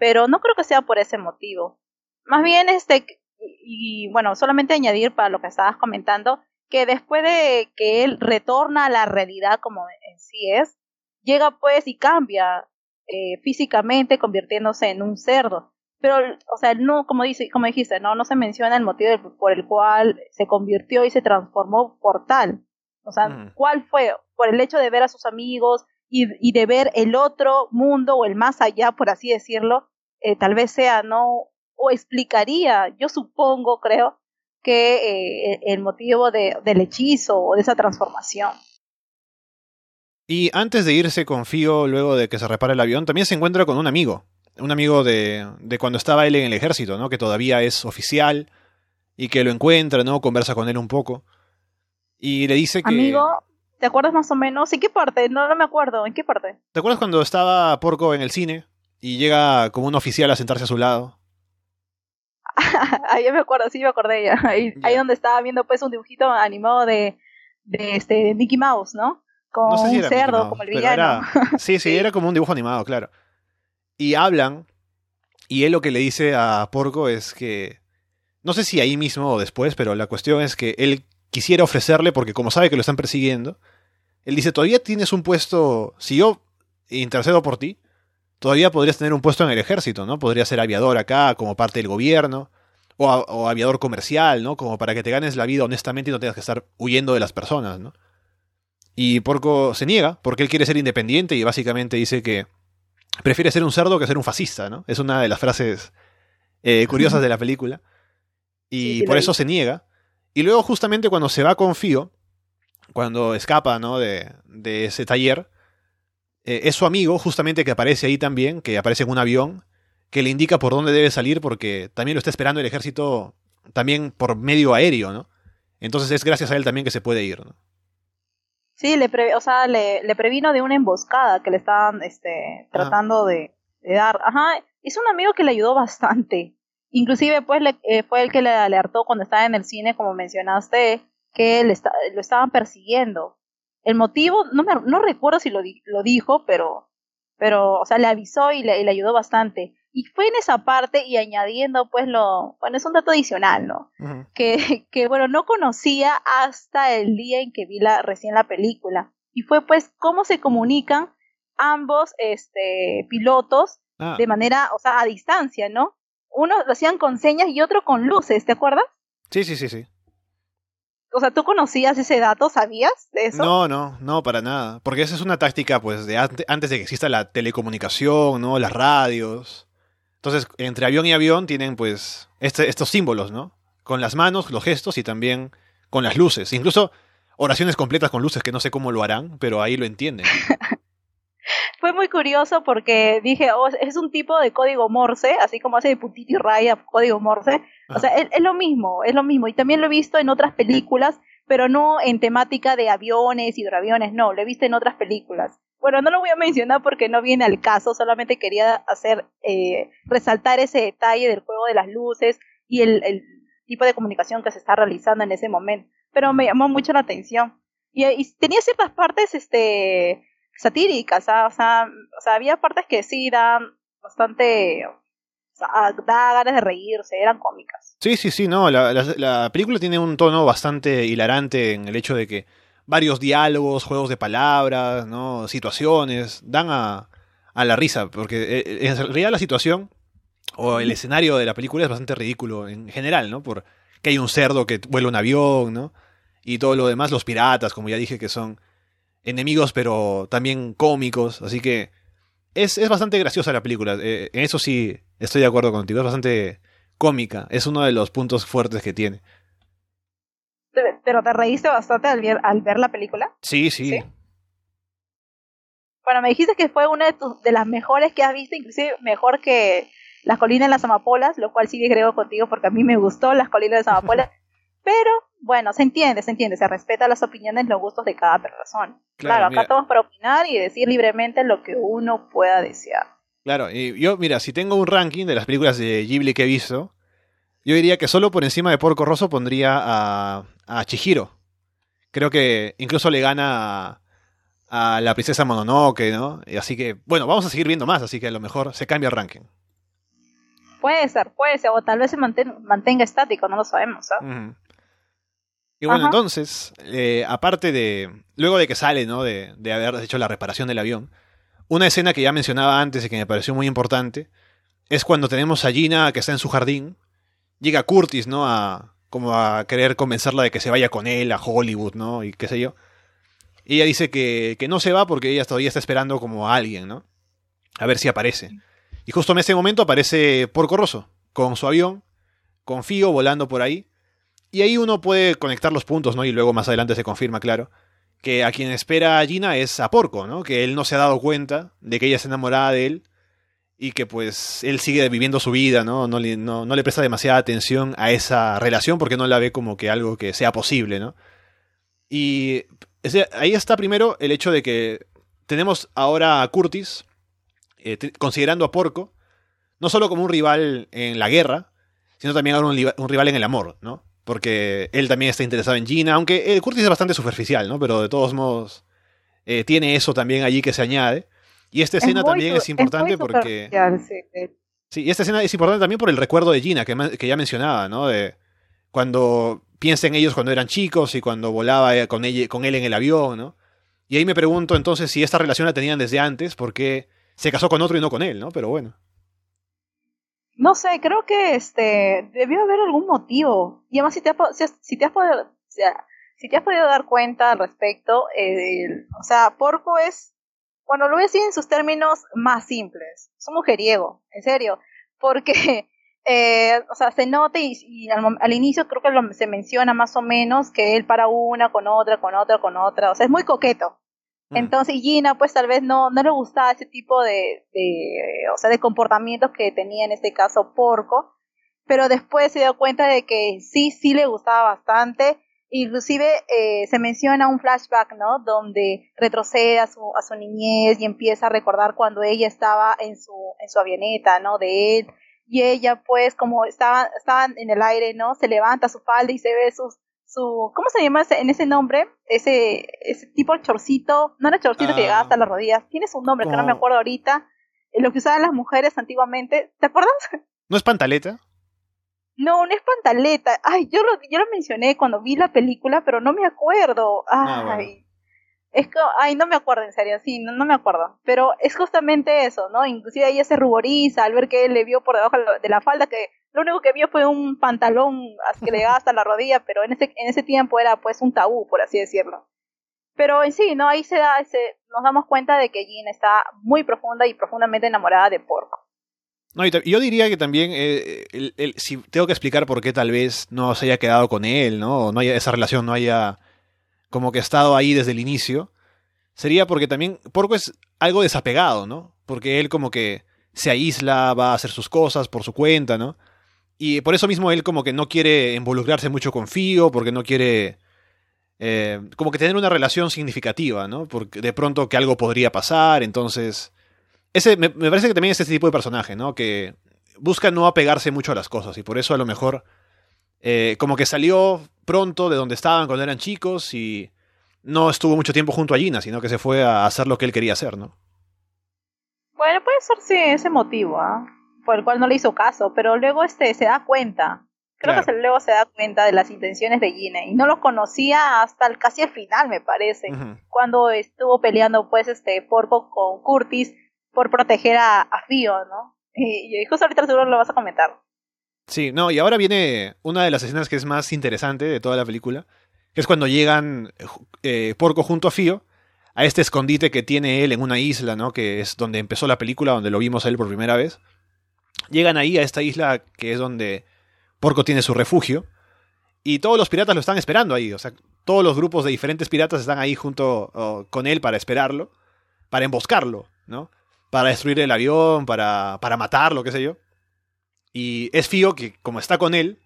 Pero no creo que sea por ese motivo. Más bien, este, y, bueno, solamente añadir para lo que estabas comentando, que después de que él retorna a la realidad como en sí es, llega pues y cambia eh, físicamente convirtiéndose en un cerdo. Pero, o sea, no, como, dice, como dijiste, no, no se menciona el motivo por el cual se convirtió y se transformó por tal. O sea, ¿cuál fue? Por el hecho de ver a sus amigos y, de ver el otro mundo o el más allá, por así decirlo, eh, tal vez sea, ¿no? O explicaría, yo supongo, creo, que eh, el motivo de, del hechizo o de esa transformación. Y antes de irse con Fío, luego de que se repare el avión, también se encuentra con un amigo. Un amigo de, de cuando estaba él en el ejército, ¿no? Que todavía es oficial y que lo encuentra, ¿no? Conversa con él un poco. Y le dice que... Amigo, ¿te acuerdas más o menos? ¿En qué parte? No, no me acuerdo. ¿En qué parte? ¿Te acuerdas cuando estaba Porco en el cine y llega como un oficial a sentarse a su lado? ahí me acuerdo, sí me acordé ya. Ahí, ahí, donde estaba viendo pues un dibujito animado de, de este Mickey Mouse, ¿no? Con un cerdo, como el villano. sí, sí, era como un dibujo animado, claro. Y hablan, y él lo que le dice a Porco es que. No sé si ahí mismo o después, pero la cuestión es que él quisiera ofrecerle, porque como sabe que lo están persiguiendo, él dice, todavía tienes un puesto, si yo intercedo por ti, todavía podrías tener un puesto en el ejército, ¿no? Podrías ser aviador acá como parte del gobierno, o, aviador comercial, ¿no? Como para que te ganes la vida honestamente y no tengas que estar huyendo de las personas, ¿no? Y Porco se niega, porque él quiere ser independiente y básicamente dice que prefiere ser un cerdo que ser un fascista, ¿no? Es una de las frases eh, curiosas de la película. Y por eso se niega. Y luego justamente cuando se va con Fío, cuando escapa ¿no? de, de ese taller, eh, es su amigo justamente que aparece ahí también, que aparece en un avión, que le indica por dónde debe salir porque también lo está esperando el ejército también por medio aéreo, ¿no? Entonces es gracias a él también que se puede ir, ¿no? Sí, le, o sea, le, le, previno de una emboscada que le estaban este, tratando de, de, dar. Ajá, es un amigo que le ayudó bastante. Inclusive pues le, eh, fue el que le alertó cuando estaba en el cine, como mencionaste, que le lo estaban persiguiendo. El motivo, no, me, no recuerdo si lo, lo dijo, pero, pero, o sea, le avisó y le, le, ayudó bastante. Y fue en esa parte y añadiendo, pues, lo, bueno, es un dato adicional, ¿no? que, que, bueno, no conocía hasta el día en que vi la, recién la película. Y fue, pues, cómo se comunican ambos, este, pilotos ah. de manera, o sea, a distancia, ¿no? Uno lo hacían con señas y otro con luces, ¿te acuerdas? Sí, sí, sí, sí. O sea, ¿tú conocías ese dato? ¿Sabías de eso? No, no, no, para nada. Porque esa es una táctica, pues, de antes de que exista la telecomunicación, ¿no? Las radios. Entonces, entre avión y avión tienen, pues, este, estos símbolos, ¿no? Con las manos, los gestos y también con las luces. Incluso oraciones completas con luces que no sé cómo lo harán, pero ahí lo entienden. fue muy curioso porque dije, oh, es un tipo de código Morse, así como hace de putito y raya código Morse. O sea, es, es, lo mismo, es lo mismo. Y también lo he visto en otras películas, pero no en temática de aviones, hidroaviones, no, lo he visto en otras películas. Bueno, no lo voy a mencionar porque no viene al caso, solamente quería hacer, eh, resaltar ese detalle del juego de las luces y el, el, tipo de comunicación que se está realizando en ese momento. Pero me llamó mucho la atención. Y, y tenía ciertas partes, este, satíricas, ¿ah? o sea, o sea, había partes que sí dan bastante, sea, da ganas de reírse, eran cómicas. Sí, sí, sí, no, la, la, la película tiene un tono bastante hilarante en el hecho de que varios diálogos, juegos de palabras, ¿no? situaciones, dan a, a la risa, porque eh, en realidad la situación o el escenario de la película es bastante ridículo en general, ¿no? Por que hay un cerdo que vuela un avión, ¿no? Y todo lo demás, los piratas, como ya dije, que son enemigos pero también cómicos, así que es, es bastante graciosa la película, eh, en eso sí estoy de acuerdo contigo, es bastante cómica, es uno de los puntos fuertes que tiene. ¿Pero te reíste bastante al ver, al ver la película? Sí, sí, sí. Bueno, me dijiste que fue una de, tus, de las mejores que has visto, inclusive mejor que Las Colinas de las Amapolas, lo cual sí disgrego contigo porque a mí me gustó Las Colinas de las Amapolas. pero bueno, se entiende, se entiende, se respeta las opiniones, los gustos de cada persona. Claro, claro acá mira. estamos para opinar y decir libremente lo que uno pueda desear. Claro, y yo, mira, si tengo un ranking de las películas de Ghibli que he visto, yo diría que solo por encima de Porco Rosso pondría a, a Chihiro. Creo que incluso le gana a, a, la princesa Mononoke, ¿no? Y así que, bueno, vamos a seguir viendo más, así que a lo mejor se cambia el ranking. Puede ser, puede ser, o tal vez se mantenga, mantenga estático, no lo sabemos. ¿eh? Uh -huh. Y bueno, Ajá. entonces, eh, aparte de, luego de que sale, ¿no? De, de haber hecho la reparación del avión, una escena que ya mencionaba antes y que me pareció muy importante, es cuando tenemos a Gina que está en su jardín, llega Curtis, ¿no? A, como a querer convencerla de que se vaya con él a Hollywood, ¿no? Y qué sé yo. Y ella dice que, que no se va porque ella todavía está esperando como a alguien, ¿no? A ver si aparece. Y justo en ese momento aparece Porco Rosso, con su avión, con Fío volando por ahí. Y ahí uno puede conectar los puntos, ¿no? Y luego más adelante se confirma, claro, que a quien espera a Gina es a Porco, ¿no? Que él no se ha dado cuenta de que ella está enamorada de él y que pues él sigue viviendo su vida, ¿no? No le, no, no le presta demasiada atención a esa relación porque no la ve como que algo que sea posible, ¿no? Y ahí está primero el hecho de que tenemos ahora a Curtis, eh, considerando a Porco, no solo como un rival en la guerra, sino también ahora un rival en el amor, ¿no? Porque él también está interesado en Gina, aunque eh, Curtis es bastante superficial, ¿no? Pero de todos modos eh, tiene eso también allí que se añade. Y esta escena es también es importante es porque... Sí. sí, y esta escena es importante también por el recuerdo de Gina, que, que ya mencionaba, ¿no? De cuando piensa en ellos cuando eran chicos y cuando volaba eh, con, ella, con él en el avión, ¿no? Y ahí me pregunto entonces si esta relación la tenían desde antes, porque se casó con otro y no con él, ¿no? Pero bueno. No sé, creo que este debió haber algún motivo. Y además si te has, si, si te has podido, o sea, si te has podido dar cuenta al respecto, eh, o sea, Porco es cuando lo ves en sus términos más simples, es un mujeriego, en serio, porque, eh, o sea, se nota y, y al, al, inicio creo que lo, se menciona más o menos que él para una, con otra, con otra, con otra, o sea, es muy coqueto. Mm. Entonces Gina, pues tal vez no, no le gustaba ese tipo de, de, o sea, de comportamientos que tenía en este caso Porco, pero después se dio cuenta de que sí, sí le gustaba bastante Inclusive eh, se menciona un flashback, ¿no? Donde retrocede a su, a su niñez y empieza a recordar cuando ella estaba en su, en su avioneta, ¿no? De él. Y ella, pues, como estaban, estaban en el aire, ¿no? Se levanta su falda y se ve sus, su, ¿cómo se llama ese, en ese nombre? Ese, ese tipo de chorcito, no era chorcito ah. que llegaba hasta las rodillas, tiene su nombre que no me acuerdo ahorita, lo que usaban las mujeres antiguamente, ¿te acuerdas? ¿No es pantaleta? No, no es pantaleta. Ay, yo lo, yo lo mencioné cuando vi la película, pero no me acuerdo. Ay, ah, bueno. es que, ay, no me acuerdo en serio, sí, no, no, me acuerdo. Pero es justamente eso, ¿no? Inclusive ella se ruboriza al ver que él le vio por debajo de la falda que lo único que vio fue un pantalón que le llegaba hasta la rodilla, pero en ese, en ese tiempo era pues un tabú, por así decirlo. Pero en sí, ¿no? Ahí se da, se, nos damos cuenta de que Jean está muy profunda y profundamente enamorada de Porco. No, y yo diría que también, eh, el, si tengo que explicar por qué tal vez no se haya quedado con él, ¿no? O no haya, esa relación no haya como que estado ahí desde el inicio, sería porque también Porco es algo desapegado, ¿no? Porque él como que se aísla, va a hacer sus cosas por su cuenta, ¿no? Y por eso mismo él como que no quiere involucrarse mucho con Fío, porque no quiere eh, como que tener una relación significativa, ¿no? Porque de pronto que algo podría pasar, entonces... Ese, me, parece que también es este tipo de personaje, ¿no? Que busca no apegarse mucho a las cosas y por eso a lo mejor eh, como que salió pronto de donde estaban cuando eran chicos y no estuvo mucho tiempo junto a Gina, sino que se fue a hacer lo que él quería hacer, ¿no? Bueno, puede ser sí, ese motivo, ¿ah? Por el cual no le hizo caso, pero luego este se da cuenta Creo que luego se da cuenta de las intenciones de Gina y no lo conocía hasta el, casi el final, me parece, cuando estuvo peleando pues este Porco con Curtis por proteger a, a Fio, ¿no? Y, justo ahorita seguro lo vas a comentar. Sí, no, y ahora viene una de las escenas que es más interesante de toda la película, que es cuando llegan eh, Porco junto a Fio a este escondite que tiene él en una isla, ¿no? Que es donde empezó la película, donde lo vimos a él por primera vez. Llegan ahí a esta isla que es donde Porco tiene su refugio. Y todos los piratas lo están esperando ahí. O sea, todos los grupos de diferentes piratas están ahí junto con él para esperarlo. Para emboscarlo, ¿no? Para destruir el avión, para, para matarlo, qué sé yo. Y es Fío que, como está con él,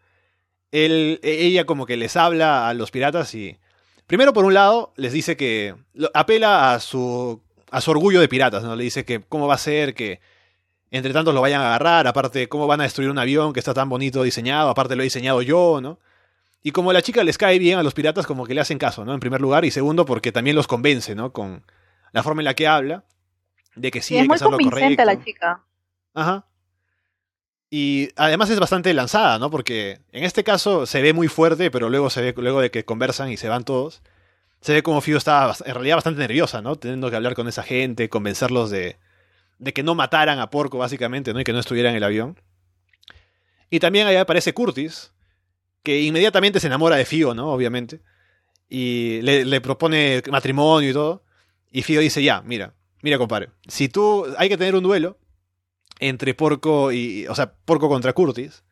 él, ella como que les habla a los piratas y... Primero, por un lado, les dice que... Apela a su, a su orgullo de piratas, ¿no? Le dice que cómo va a ser que entre tanto lo vayan a agarrar, aparte cómo van a destruir un avión que está tan bonito diseñado, aparte lo he diseñado yo, ¿no? Y como la chica les cae bien a los piratas, como que le hacen caso, ¿no? En primer lugar, y segundo, porque también los convence, ¿no? Con la forma en la que habla, de que sí, hay que hacer lo correcto. la chica. Ajá. Y además es bastante lanzada, ¿no? Porque en este caso se ve muy fuerte, pero luego se ve, luego de que conversan y se van todos, se ve como Fio está en realidad bastante nerviosa, ¿no? Teniendo que hablar con esa gente, convencerlos de, de que no mataran a Porco, básicamente, ¿no? Y que no estuviera en el avión. Y también ahí aparece Curtis, que inmediatamente se enamora de Fio, ¿no? Obviamente. Y le, propone matrimonio y todo. Y Fio dice, ya, mira, mira, compadre, si tú hay que tener un duelo entre Porco y, o sea, Porco contra Curtis.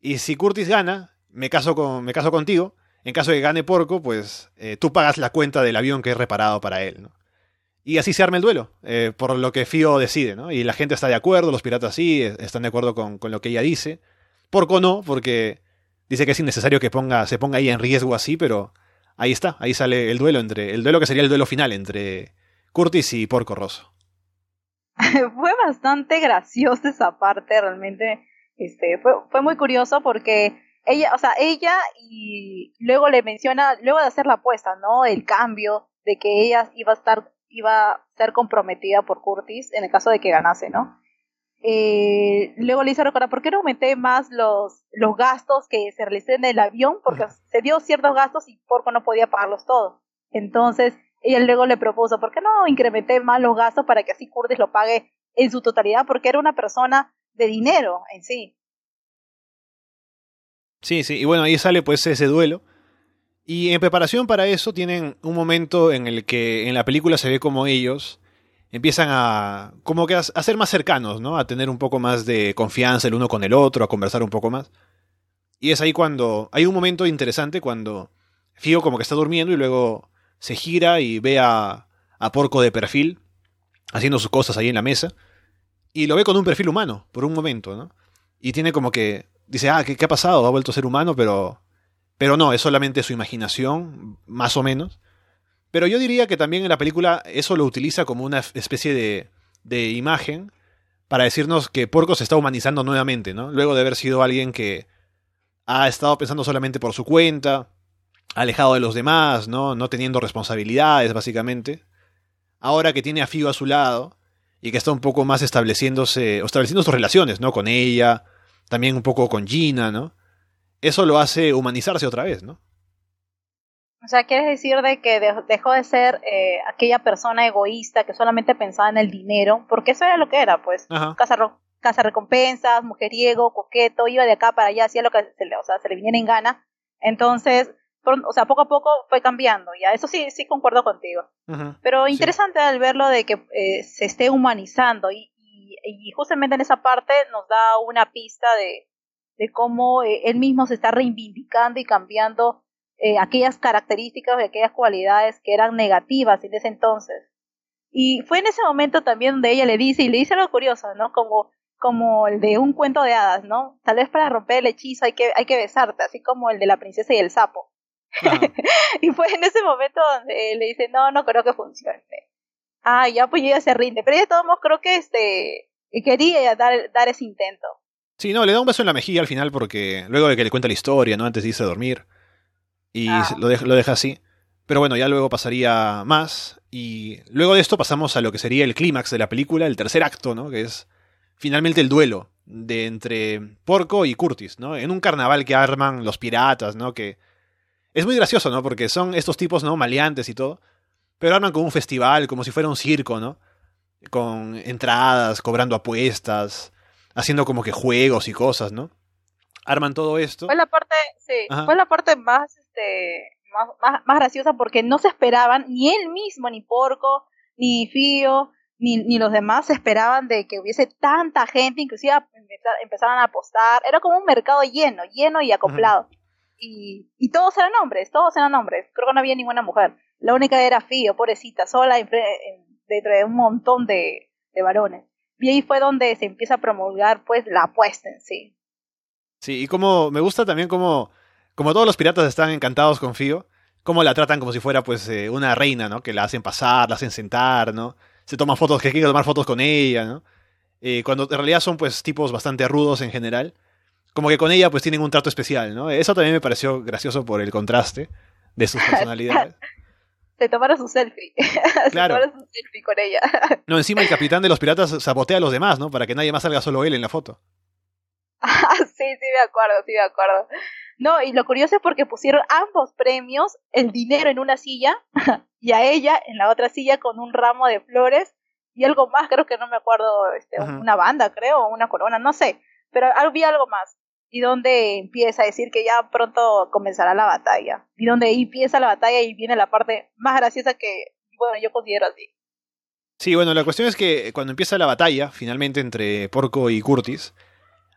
Y si Curtis gana, me caso, con, me caso contigo. En caso de que gane Porco, pues eh, tú pagas la cuenta del avión que he reparado para él, ¿no? Y así se arma el duelo, eh, por lo que Fio decide, ¿no? Y la gente está de acuerdo, los piratas sí, están de acuerdo con, lo que ella dice. Porco no, porque dice que es innecesario que ponga, se ponga ahí en riesgo así, pero ahí está, ahí sale el duelo entre, el duelo que sería el duelo final entre Curtis y Porco Rosso. fue bastante graciosa esa parte, realmente, este, fue, fue muy curioso porque ella, o sea, ella y luego le menciona, luego de hacer la apuesta, ¿no? El cambio de que ella iba a estar iba a ser comprometida por Curtis en el caso de que ganase, ¿no? Eh, luego le hizo recordar, ¿por qué no aumenté más los, los gastos que se realicé en el avión? Porque se dio ciertos gastos y Porco no podía pagarlos todos. Entonces, ella luego le propuso, ¿por qué no incrementé más los gastos para que así Curtis lo pague en su totalidad? Porque era una persona de dinero en sí. Sí, sí, y bueno, ahí sale pues ese duelo y en preparación para eso tienen un momento en el que en la película se ve como ellos empiezan a como que a, ser más cercanos, ¿no? A tener un poco más de confianza el uno con el otro, a conversar un poco más. Y es ahí cuando hay un momento interesante cuando Fío como que está durmiendo y luego se gira y ve a, a Porco de perfil haciendo sus cosas ahí en la mesa y lo ve con un perfil humano por un momento, ¿no? Y tiene como que dice, ah, ¿qué, qué ha pasado? Ha vuelto a ser humano, pero pero no, es solamente su imaginación, más o menos. Pero yo diría que también en la película eso lo utiliza como una especie de, de imagen para decirnos que Porco se está humanizando nuevamente, ¿no? Luego de haber sido alguien que ha estado pensando solamente por su cuenta, alejado de los demás, ¿no? No teniendo responsabilidades, básicamente. Ahora que tiene a Figo a su lado y que está un poco más estableciéndose, o estableciendo sus relaciones, ¿no? Con ella, también un poco con Gina, ¿no? Eso lo hace humanizarse otra vez, ¿no? O sea, quieres decir de que dejó de ser eh, aquella persona egoísta que solamente pensaba en el dinero, porque eso era lo que era, pues, casa, recompensas, mujeriego, coqueto, iba de acá para allá, hacía lo que se le, o sea, se le viniera en gana. Entonces, o sea, poco a poco fue cambiando, ya, eso sí, sí concuerdo contigo. Pero interesante al verlo de que eh, se esté humanizando y, y justamente en esa parte nos da una pista de, de cómo eh, él mismo se está reivindicando y cambiando eh, aquellas características y aquellas cualidades que eran negativas en ese entonces. Y fue en ese momento también donde ella le dice, y le dice algo curioso, ¿no? Como, como el de un cuento de hadas, ¿no? Tal vez para romper el hechizo hay que, hay que besarte, así como el de la princesa y el sapo. y fue en ese momento donde le dice, no, no creo que funcione. Ah, ya pues ella se rinde, pero ella de todos modos creo que este quería dar, dar ese intento. Sí, no, le da un beso en la mejilla al final porque luego de que le cuenta la historia, ¿no? Antes de irse a dormir. Y ah. lo, deja, lo deja así. Pero bueno, ya luego pasaría más. Y luego de esto pasamos a lo que sería el clímax de la película, el tercer acto, ¿no? Que es finalmente el duelo de entre Porco y Curtis, ¿no? En un carnaval que arman los piratas, ¿no? Que es muy gracioso, ¿no? Porque son estos tipos, ¿no? Maleantes y todo. Pero arman como un festival, como si fuera un circo, ¿no? Con entradas, cobrando apuestas, haciendo como que juegos y cosas, ¿no? Arman todo esto. Fue la parte, sí, fue la parte más, este, más, más, graciosa porque no se esperaban, ni él mismo, ni Porco, ni Fío, ni, ni los demás esperaban de que hubiese tanta gente, inclusive empezaron a apostar. Era como un mercado lleno, lleno y acoplado. y, y todos eran hombres, todos eran hombres. Creo que no había ninguna mujer. La única era Fío, pobrecita, sola dentro de un montón de, de varones. Y ahí fue donde se empieza a promulgar pues la apuesta en sí. Sí, y como me gusta también como, como todos los piratas están encantados con Fío, cómo la tratan como si fuera pues eh, una reina, ¿no? Que la hacen pasar, la hacen sentar, ¿no? Se toman fotos, que quieren tomar fotos con ella, ¿no? Eh, cuando en realidad son pues tipos bastante rudos en general. Como que con ella pues tienen un trato especial, ¿no? Eso también me pareció gracioso por el contraste de sus personalidades. Se tomaron su selfie. Claro. se tomaron su selfie con ella. no, encima el capitán de los piratas sabotea a los demás, ¿no? Para que nadie más salga solo él en la foto. Ah, sí, sí me acuerdo, sí me acuerdo. No, y lo curioso es porque pusieron ambos premios, el dinero en una silla y a ella en la otra silla con un ramo de flores y algo más, creo que no me acuerdo, este, una banda, creo, o una corona, no sé, pero había algo más. Y donde empieza a decir que ya pronto comenzará la batalla. Y donde ahí empieza la batalla y viene la parte más graciosa que, bueno, yo considero así. Sí, bueno, la cuestión es que cuando empieza la batalla, finalmente entre Porco y Curtis,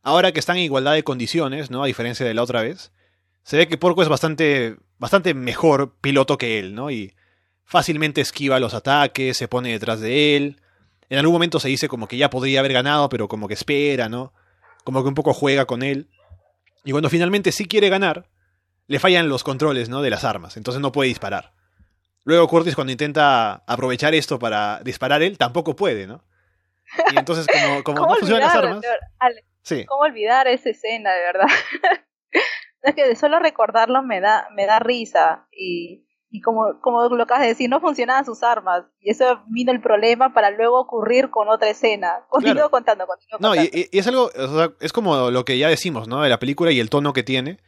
Ahora que están en igualdad de condiciones, ¿no? A diferencia de la otra vez, se ve que Porco es bastante, bastante mejor piloto que él, ¿no? Y fácilmente esquiva los ataques, se pone detrás de él. En algún momento se dice como que ya podría haber ganado, pero como que espera, ¿no? Como que un poco juega con él. Y cuando finalmente sí quiere ganar, le fallan los controles, ¿no? De las armas, entonces no puede disparar. Luego Curtis cuando intenta aprovechar esto para disparar él, tampoco puede, ¿no? Y entonces como, como no funcionan las armas... ¿Cómo olvidar esa escena, de verdad? es que de solo recordarlo me da, me da risa y, y como, como lo acabas de decir, no funcionaban sus armas y eso vino el problema para luego ocurrir con otra escena. Continúo contando, continúo no, Y, es algo, es como lo que ya decimos, ¿no? De la película y el tono que tiene.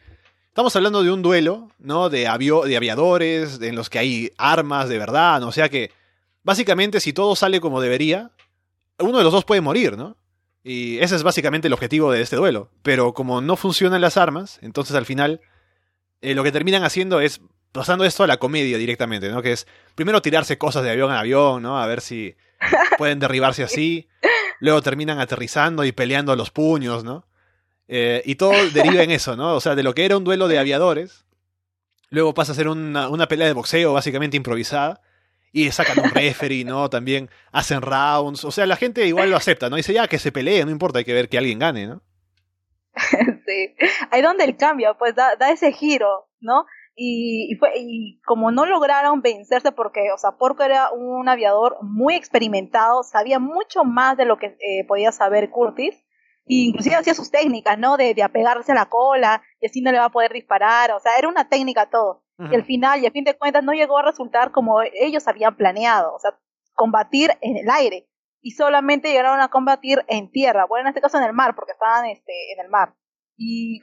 Estamos hablando de un duelo, ¿no? De, de aviadores, en los que hay armas de verdad, ¿no? O sea que, básicamente, si todo sale como debería, uno de los dos puede morir, ¿no? Y ese es básicamente el objetivo de este duelo. Pero como no funcionan las armas, entonces al final eh, lo que terminan haciendo es pasando esto a la comedia directamente, ¿no? Que es primero tirarse cosas de avión a avión, ¿no? A ver si pueden derribarse así. Luego terminan aterrizando y peleando a los puños, ¿no? Eh, y todo deriva en eso, ¿no? O sea, de lo que era un duelo de aviadores, luego pasa a ser una, una pelea de boxeo básicamente improvisada y sacan un referee, ¿no? También hacen rounds. O sea, la gente igual lo acepta, ¿no? Dice, ya que se pelee, no importa, hay que ver que alguien gane, ¿no? sí. Ahí donde el cambio, pues da, da ese giro, ¿no? Y, fue, y como no lograron vencerse porque, o sea, Porco era un aviador muy experimentado, sabía mucho más de lo que eh, podía saber Curtis, e inclusive hacía sus técnicas, ¿no? De, de apegarse a la cola y así no le va a poder disparar, o sea, era una técnica todo. Y al final, y a fin de cuentas, no llegó a resultar como ellos habían planeado, o sea, combatir en el aire. Y solamente llegaron a combatir en tierra, bueno, en este caso en el mar, porque estaban este, en el mar. Y,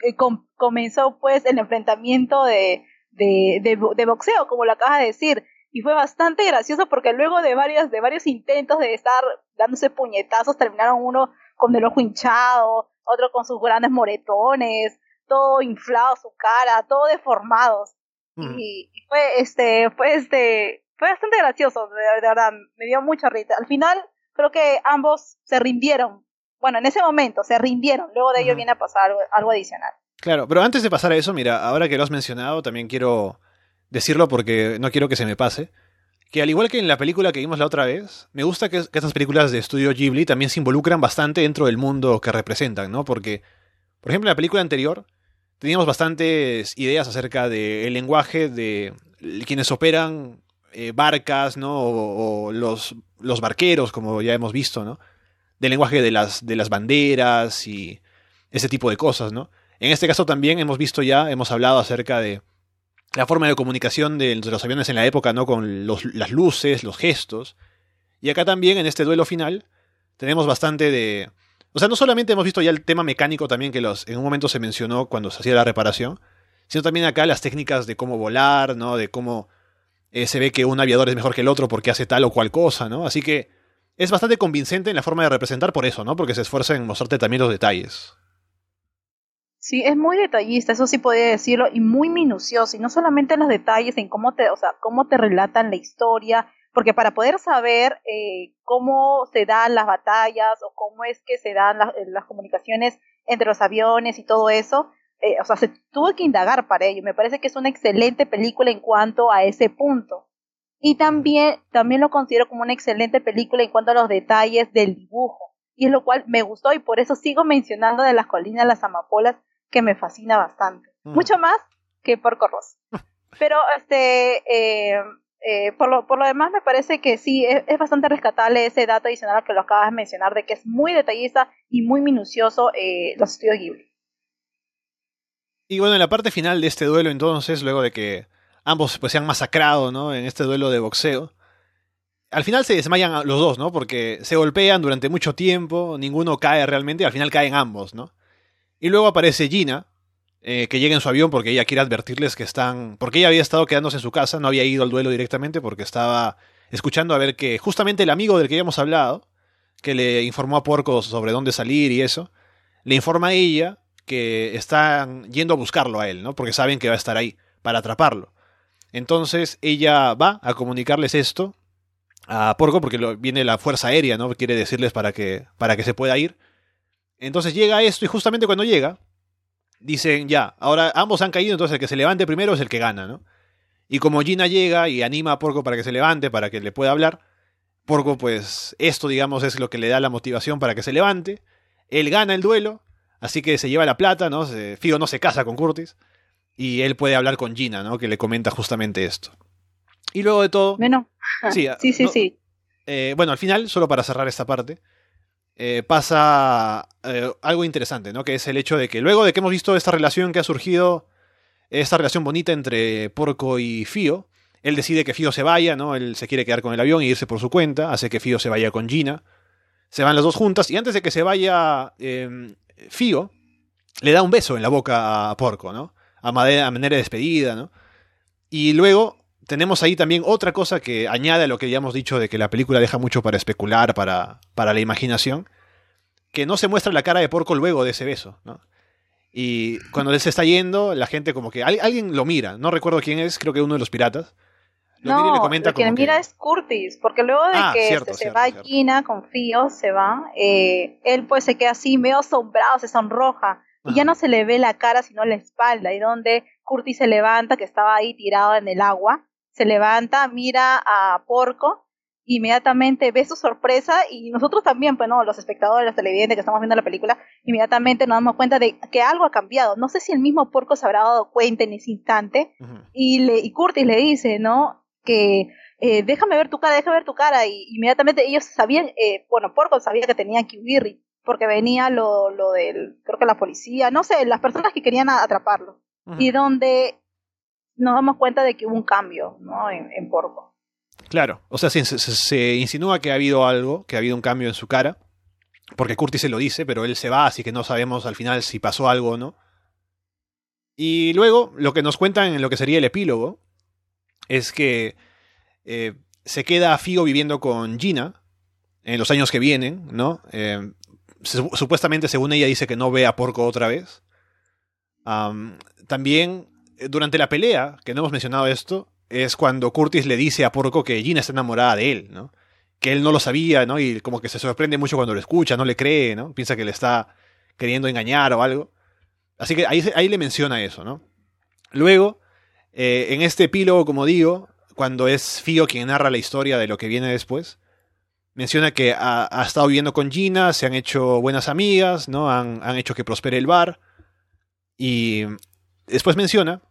comenzó pues el enfrentamiento de, de, de, boxeo, como lo acabas de decir. Y fue bastante gracioso porque luego de varios, de varios intentos de estar dándose puñetazos, terminaron uno con el ojo hinchado, otro con sus grandes moretones, todo inflado su cara, todo deformados. Y, fue este, fue este, fue bastante gracioso, de, verdad, me dio mucha risa. Al final, creo que ambos se rindieron. Bueno, en ese momento se rindieron, luego de ello viene a pasar algo, adicional. Claro, pero antes de pasar a eso, mira, ahora que lo has mencionado, también quiero decirlo porque no quiero que se me pase. Que al igual que en la película que vimos la otra vez, me gusta que, estas películas de estudio Ghibli también se involucran bastante dentro del mundo que representan, ¿no? Porque, por ejemplo, en la película anterior teníamos bastantes ideas acerca del lenguaje de quienes operan eh, barcas, ¿no? O, o, los, los barqueros, como ya hemos visto, ¿no? Del lenguaje de las, de las banderas y ese tipo de cosas, ¿no? En este caso también hemos visto ya, hemos hablado acerca de la forma de comunicación de, los aviones en la época, ¿no? Con las luces, los gestos. Y acá también, en este duelo final, tenemos bastante de... O sea, no solamente hemos visto ya el tema mecánico también que los, en un momento se mencionó cuando se hacía la reparación, sino también acá las técnicas de cómo volar, ¿no? De cómo eh, se ve que un aviador es mejor que el otro porque hace tal o cual cosa, ¿no? Así que es bastante convincente en la forma de representar por eso, ¿no? Porque se esfuerza en mostrarte también los detalles. Sí, es muy detallista, eso sí podría decirlo, y muy minucioso, y no solamente en los detalles, en cómo te, o sea, cómo te relatan la historia, porque para poder saber eh, cómo se dan las batallas o cómo es que se dan la, las comunicaciones entre los aviones y todo eso, eh, o sea, se tuvo que indagar para ello. Me parece que es una excelente película en cuanto a ese punto. Y también, también lo considero como una excelente película en cuanto a los detalles del dibujo. Y es lo cual me gustó y por eso sigo mencionando de las colinas las amapolas que me fascina bastante. Mm. Mucho más que Porco Rosso. Pero este, eh, eh, por, lo, por lo demás me parece que sí, es, es, bastante rescatable ese dato adicional que lo acabas de mencionar, de que es muy detallista y muy minucioso eh, los estudios Ghibli. Y bueno, en la parte final de este duelo entonces, luego de que ambos pues se han masacrado, ¿no? En este duelo de boxeo. Al final se desmayan los dos, ¿no? Porque se golpean durante mucho tiempo, ninguno cae realmente, y al final caen ambos, ¿no? Y luego aparece Gina, eh, que llega en su avión porque ella quiere advertirles que están... Porque ella había estado quedándose en su casa, no había ido al duelo directamente porque estaba escuchando a ver que justamente el amigo del que habíamos hablado, que le informó a Porco sobre dónde salir y eso, le informa a ella que están yendo a buscarlo a él, ¿no? Porque saben que va a estar ahí para atraparlo. Entonces ella va a comunicarles esto a Porco porque viene la fuerza aérea, ¿no? Quiere decirles para que, para que se pueda ir. Entonces llega esto y justamente cuando llega, dicen ya, ahora ambos han caído, entonces el que se levante primero es el que gana, ¿no? Y como Gina llega y anima a Porco para que se levante, para que le pueda hablar, Porco pues esto digamos es lo que le da la motivación para que se levante. Él gana el duelo, así que se lleva la plata, ¿no? Figo no se casa con Curtis y él puede hablar con Gina, ¿no? Que le comenta justamente esto. Y luego de todo... Bueno, sí, sí, sí. No, sí. Eh, bueno, al final, solo para cerrar esta parte, eh, pasa eh, algo interesante, ¿no? Que es el hecho de que luego de que hemos visto esta relación que ha surgido, esta relación bonita entre Porco y Fío, él decide que Fío se vaya, ¿no? Él se quiere quedar con el avión y irse por su cuenta, hace que Fío se vaya con Gina. Se van las dos juntas y antes de que se vaya eh, Fío, le da un beso en la boca a Porco, ¿no? A manera de despedida, ¿no? Y luego tenemos ahí también otra cosa que añade a lo que ya hemos dicho de que la película deja mucho para especular, para, para la imaginación, que no se muestra la cara de Porco luego de ese beso, ¿no? Y cuando él se está yendo, la gente como que alguien lo mira, no recuerdo quién es, creo que uno de los piratas. Lo no, mira y le comenta quien mira que... es Curtis, porque luego de ah, que cierto, este, se va cierto. Gina con Fío, se va, eh, él pues se queda así medio asombrado, se sonroja, y ya no se le ve la cara sino la espalda, y donde Curtis se levanta, que estaba ahí tirado en el agua, se levanta, mira a Porco, inmediatamente ve su sorpresa y nosotros también, pues no, los espectadores, los televidentes que estamos viendo la película, inmediatamente nos damos cuenta de que algo ha cambiado. No sé si el mismo Porco se habrá dado cuenta en ese instante uh -huh. y, le, y Curtis le dice, ¿no? Que eh, déjame ver tu cara, déjame ver tu cara y inmediatamente ellos sabían, eh, bueno, Porco sabía que tenían que huir porque venía lo, lo del, creo que la policía, no sé, las personas que querían atraparlo. Uh -huh. Y donde nos damos cuenta de que hubo un cambio, ¿no? En, Porco. Claro, o sea, se, se, insinúa que ha habido algo, que ha habido un cambio en su cara, porque Curtis se lo dice, pero él se va, así que no sabemos al final si pasó algo o no. Y luego, lo que nos cuentan en lo que sería el epílogo, es que eh, se queda Figo viviendo con Gina en los años que vienen, ¿no? Eh, supuestamente, según ella, dice que no ve a Porco otra vez. También, durante la pelea, que no hemos mencionado esto, es cuando Curtis le dice a Porco que Gina está enamorada de él, ¿no? Que él no lo sabía, ¿no? Y como que se sorprende mucho cuando lo escucha, no le cree, ¿no? Piensa que le está queriendo engañar o algo. Así que ahí, ahí le menciona eso, ¿no? Luego, eh, en este epílogo, como digo, cuando es Fío quien narra la historia de lo que viene después, menciona que ha, ha estado viviendo con Gina, se han hecho buenas amigas, ¿no? Han, han hecho que prospere el bar. Y después menciona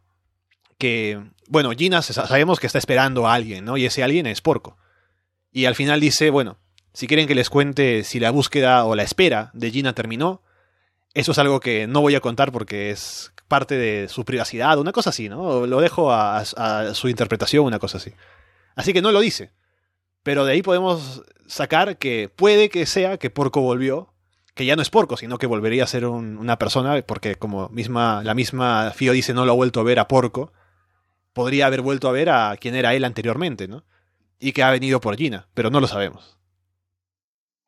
que, bueno, Gina sabemos que está esperando a alguien, ¿no? Y ese alguien es Porco. Y al final dice, bueno, si quieren que les cuente si la búsqueda o la espera de Gina terminó, eso es algo que no voy a contar porque es parte de su privacidad, una cosa así, ¿no? Lo dejo a, su interpretación, una cosa así. Así que no lo dice. Pero de ahí podemos sacar que puede que sea que Porco volvió, que ya no es Porco, sino que volvería a ser un, una persona, porque como misma, la misma Fío dice no lo ha vuelto a ver a Porco, podría haber vuelto a ver a quien era él anteriormente, ¿no? Y que ha venido por Gina, pero no lo sabemos.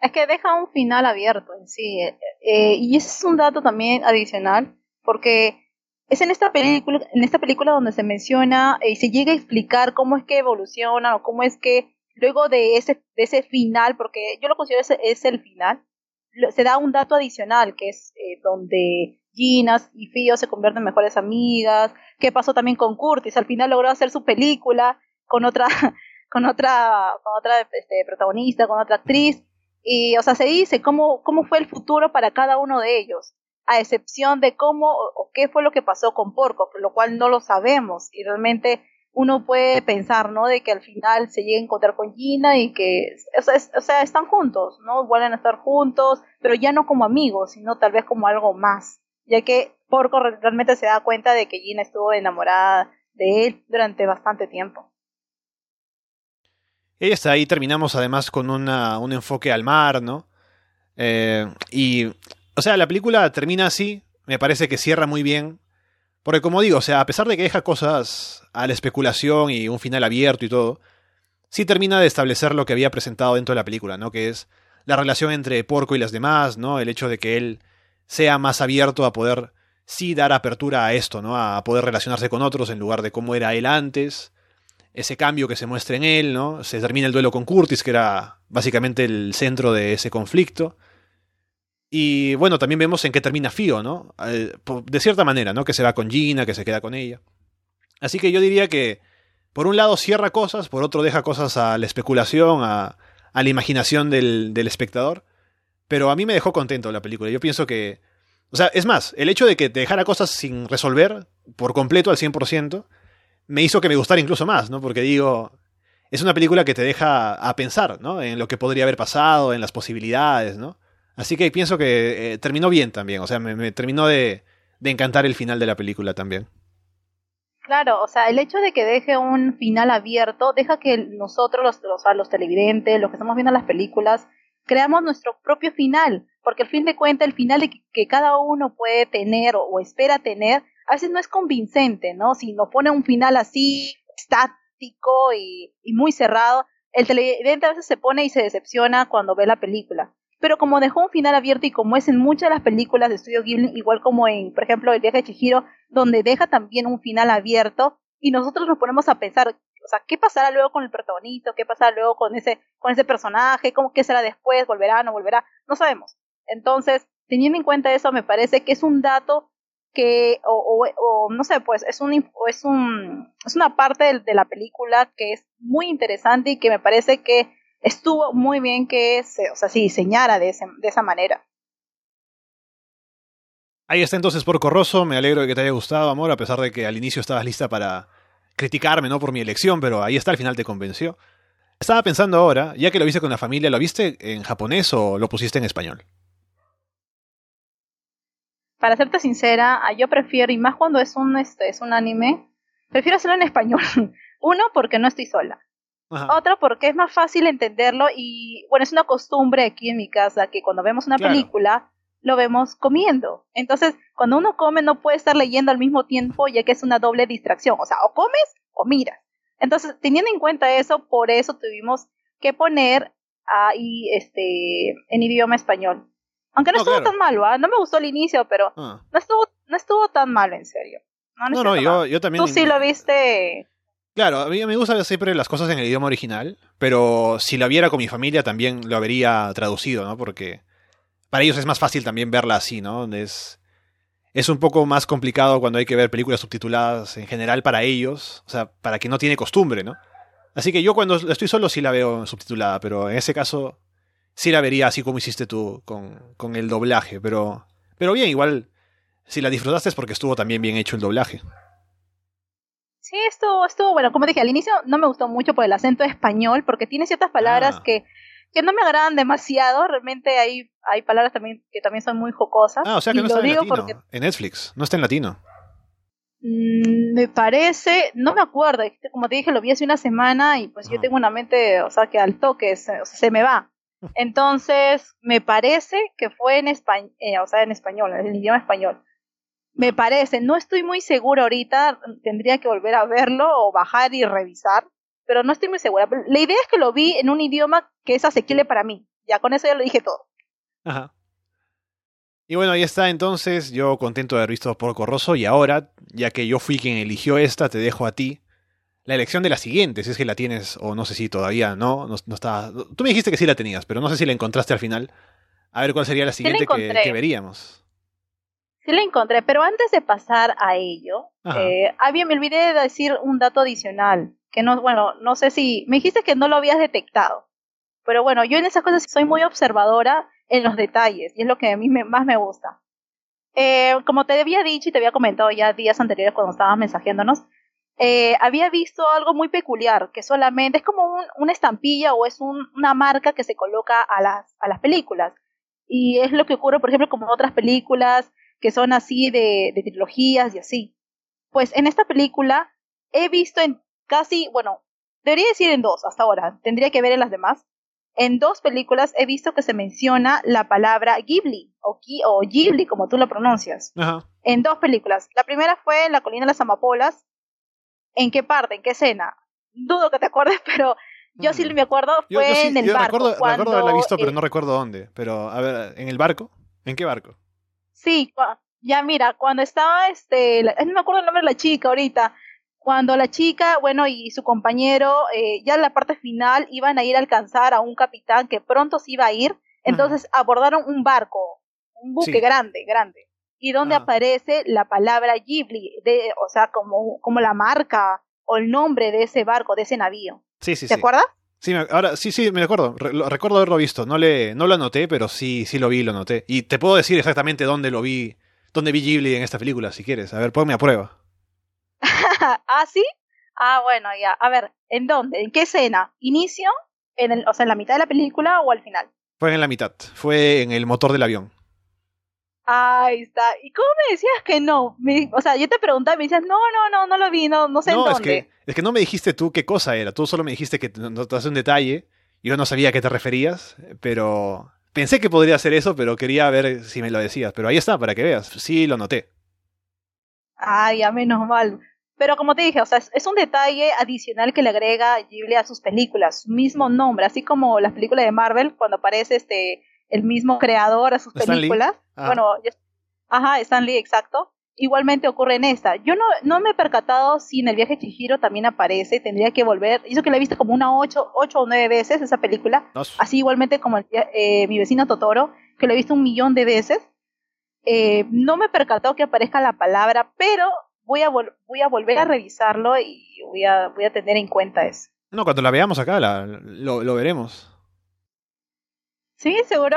Es que deja un final abierto en sí. Eh, eh, y ese es un dato también adicional, porque es en esta película, en esta película donde se menciona y se llega a explicar cómo es que evoluciona o cómo es que luego de ese, de ese final, porque yo lo considero ese es el final, se da un dato adicional, que es eh, donde Gina y Fio se convierten en mejores amigas, qué pasó también con Curtis, al final logró hacer su película con otra, con otra, con otra este, protagonista, con otra actriz, y, o sea, se dice cómo, cómo fue el futuro para cada uno de ellos, a excepción de cómo o, qué fue lo que pasó con Porco, por lo cual no lo sabemos. Y realmente uno puede pensar, ¿no? De que al final se llegue a encontrar con Gina y que, o sea, están juntos, ¿no? Vuelven a estar juntos, pero ya no como amigos, sino tal vez como algo más. Ya que Porco realmente se da cuenta de que Gina estuvo enamorada de él durante bastante tiempo. Ella está ahí, terminamos además con una, un enfoque al mar, ¿no? Eh, y, o sea, la película termina así, me parece que cierra muy bien, porque como digo, o sea, a pesar de que deja cosas a la especulación y un final abierto y todo, sí termina de establecer lo que había presentado dentro de la película, ¿no? Que es la relación entre Porco y las demás, ¿no? El hecho de que él sea más abierto a poder sí dar apertura a esto, ¿no? A poder relacionarse con otros en lugar de cómo era él antes ese cambio que se muestra en él, ¿no? Se termina el duelo con Curtis, que era básicamente el centro de ese conflicto. Y bueno, también vemos en qué termina Fio, ¿no? Eh, de cierta manera, ¿no? Que se va con Gina, que se queda con ella. Así que yo diría que, por un lado, cierra cosas, por otro, deja cosas a la especulación, a, la imaginación del, del espectador. Pero a mí me dejó contento la película. Yo pienso que. O sea, es más, el hecho de que te dejara cosas sin resolver por completo al 100%, me hizo que me gustara incluso más, ¿no? Porque digo, es una película que te deja a pensar, ¿no? En lo que podría haber pasado, en las posibilidades, ¿no? Así que pienso que eh, terminó bien también, o sea, me, terminó de, encantar el final de la película también. Claro, o sea, el hecho de que deje un final abierto deja que nosotros, los, los, los televidentes, los que estamos viendo las películas, creamos nuestro propio final, porque al fin de cuentas el final que, cada uno puede tener o, o espera tener a veces no es convincente, ¿no? Si nos pone un final así estático y, y muy cerrado, el televidente a veces se pone y se decepciona cuando ve la película. Pero como dejó un final abierto y como es en muchas de las películas de Studio Ghibli, igual como en, por ejemplo, El viaje de Chihiro, donde deja también un final abierto y nosotros nos ponemos a pensar, o sea, ¿qué pasará luego con el protagonista? ¿Qué pasará luego con ese, con ese personaje? ¿Cómo, ¿Qué será después? ¿Volverá? ¿No volverá? No sabemos. Entonces, teniendo en cuenta eso, me parece que es un dato que, o, o, no sé, pues es, un, es, un, es una parte de, la película que es muy interesante y que me parece que estuvo muy bien que se, o sea, se diseñara de, ese, de esa manera. Ahí está entonces por Corroso, me alegro de que te haya gustado, amor, a pesar de que al inicio estabas lista para criticarme, ¿no? Por mi elección, pero ahí está, al final te convenció. Estaba pensando ahora, ya que lo viste con la familia, ¿lo viste en japonés o lo pusiste en español? para serte sincera, yo prefiero, y más cuando es un, este, es un anime, prefiero hacerlo en español. Uno, porque no estoy sola. Ajá. Otro, porque es más fácil entenderlo y, bueno, es una costumbre aquí en mi casa que cuando vemos una claro. película, lo vemos comiendo. Entonces, cuando uno come, no puede estar leyendo al mismo tiempo, ya que es una doble distracción. O sea, o comes o miras. Entonces, teniendo en cuenta eso, por eso tuvimos que poner ahí, este, en idioma español. Aunque no, no estuvo claro. tan malo, ¿eh? no me gustó el inicio, pero ah. no, estuvo, no estuvo tan malo, en serio. No, no, no yo, yo, también. Tú sí lo viste. Claro, a mí me gusta siempre las cosas en el idioma original, pero si la viera con mi familia también lo habría traducido, ¿no? Porque para ellos es más fácil también verla así, ¿no? Es, es un poco más complicado cuando hay que ver películas subtituladas en general para ellos, o sea, para quien no tiene costumbre, ¿no? Así que yo cuando estoy solo sí la veo subtitulada, pero en ese caso sí la vería así como hiciste tú con, con el doblaje, pero, pero bien, igual si la disfrutaste es porque estuvo también bien hecho el doblaje. Sí, estuvo, estuvo, bueno, como dije, al inicio no me gustó mucho por el acento español, porque tiene ciertas palabras Ah. que, que no me agradan demasiado, realmente hay, hay palabras también que también son muy jocosas. Ah, o sea que y no está en latino, porque en Netflix, no está en latino. Mm, me parece, no me acuerdo, es que como te dije, lo vi hace una semana y pues yo tengo una mente, o sea, que al toque se, o sea, se me va. Entonces, me parece que fue en español, o sea, en español, en el idioma español. Me parece, no estoy muy segura ahorita, tendría que volver a verlo o bajar y revisar, pero no estoy muy segura. La idea es que lo vi en un idioma que es asequible para mí. Ya con eso ya lo dije todo. Ajá. Y bueno, ahí está entonces, yo contento de haber visto Porco Rosso y ahora, ya que yo fui quien eligió esta, te dejo a ti la elección de la siguiente, si es que la tienes o no sé si todavía no, no, no está... Tú me dijiste que sí la tenías, pero no sé si la encontraste al final. A ver cuál sería la siguiente que, que veríamos. Sí la encontré, pero antes de pasar a ello, eh, había, me olvidé de decir un dato adicional, que no, bueno, no sé si, me dijiste que no lo habías detectado, pero bueno, yo en esas cosas soy muy observadora en los detalles, y es lo que a mí me- más me gusta. Eh, como te había dicho y te había comentado ya días anteriores cuando estabas mensajeándonos, eh, había visto algo muy peculiar, que solamente es como un- una estampilla o es un- una marca que se coloca a las, a las películas. Y es lo que ocurre, por ejemplo, como otras películas que son así de, de trilogías y así. Pues en esta película he visto en casi, bueno, debería decir en dos hasta ahora, tendría que ver en las demás. En dos películas he visto que se menciona la palabra Ghibli o, o Ghibli, como tú lo pronuncias Ajá. en dos películas. La primera fue en La colina de las amapolas. ¿En qué parte? ¿En qué escena? Dudo que te acuerdes, pero yo sí Mm. me acuerdo, Yo, fue yo sí- en el yo barco. recuerdo, cuando, recuerdo haberla visto, pero no recuerdo dónde. Pero, a ver, ¿en el barco? ¿En qué barco? Sí, ya mira, cuando estaba este, la- no me acuerdo el nombre de la chica ahorita, cuando la chica, bueno, y su compañero, eh, ya en la parte final iban a ir a alcanzar a un capitán que pronto se iba a ir, entonces abordaron un barco, un buque Sí. grande, grande, y donde Ajá. aparece la palabra Ghibli, de, o sea, como, como la marca o el nombre de ese barco, de ese navío. Sí, sí, ¿Te sí. acuerdas? Sí, ahora sí, sí, me acuerdo. Re- lo- recuerdo haberlo visto. No, le, no lo anoté, pero sí, sí lo vi y lo noté. Y te puedo decir exactamente dónde lo vi, dónde vi Ghibli en esta película, si quieres. A ver, ponme a prueba. ¿Ah, sí? Ah, bueno, ya. A ver, ¿en dónde? ¿En qué escena? ¿Inicio? En el, o sea, en la mitad de la película o al final? Fue en la mitad. Fue en el motor del avión. Ahí está. ¿Y cómo me decías que no? Me- o sea, yo te preguntaba y me decías, no, no, no, no lo vi, no, no sé no, en es dónde. que, es que no me dijiste tú qué cosa era. Tú solo me dijiste que te- notaste un detalle. Yo no sabía a qué te referías, pero pensé que podría ser eso, pero quería ver si me lo decías. Pero ahí está, para que veas. Sí, lo noté. Ay, ya menos mal. Pero como te dije, o sea, es, es un detalle adicional que le agrega Ghibli a sus películas, su mismo nombre, así como las películas de Marvel, cuando aparece este el mismo creador a sus Stan películas. Ah. Bueno, ya- ajá, Stan Lee, exacto. Igualmente ocurre en esta. Yo no, no me he percatado si en el viaje Chihiro también aparece, tendría que volver. Hizo que la he visto como una ocho, ocho o nueve veces esa película. Así igualmente como el- eh, mi vecino Totoro, que lo he visto un millón de veces. Eh, no me he percatado que aparezca la palabra, pero voy a, vol- voy a volver a revisarlo y voy a, voy a tener en cuenta eso. no, cuando la veamos acá, la- lo, lo veremos. ¿Sí? ¿Seguro?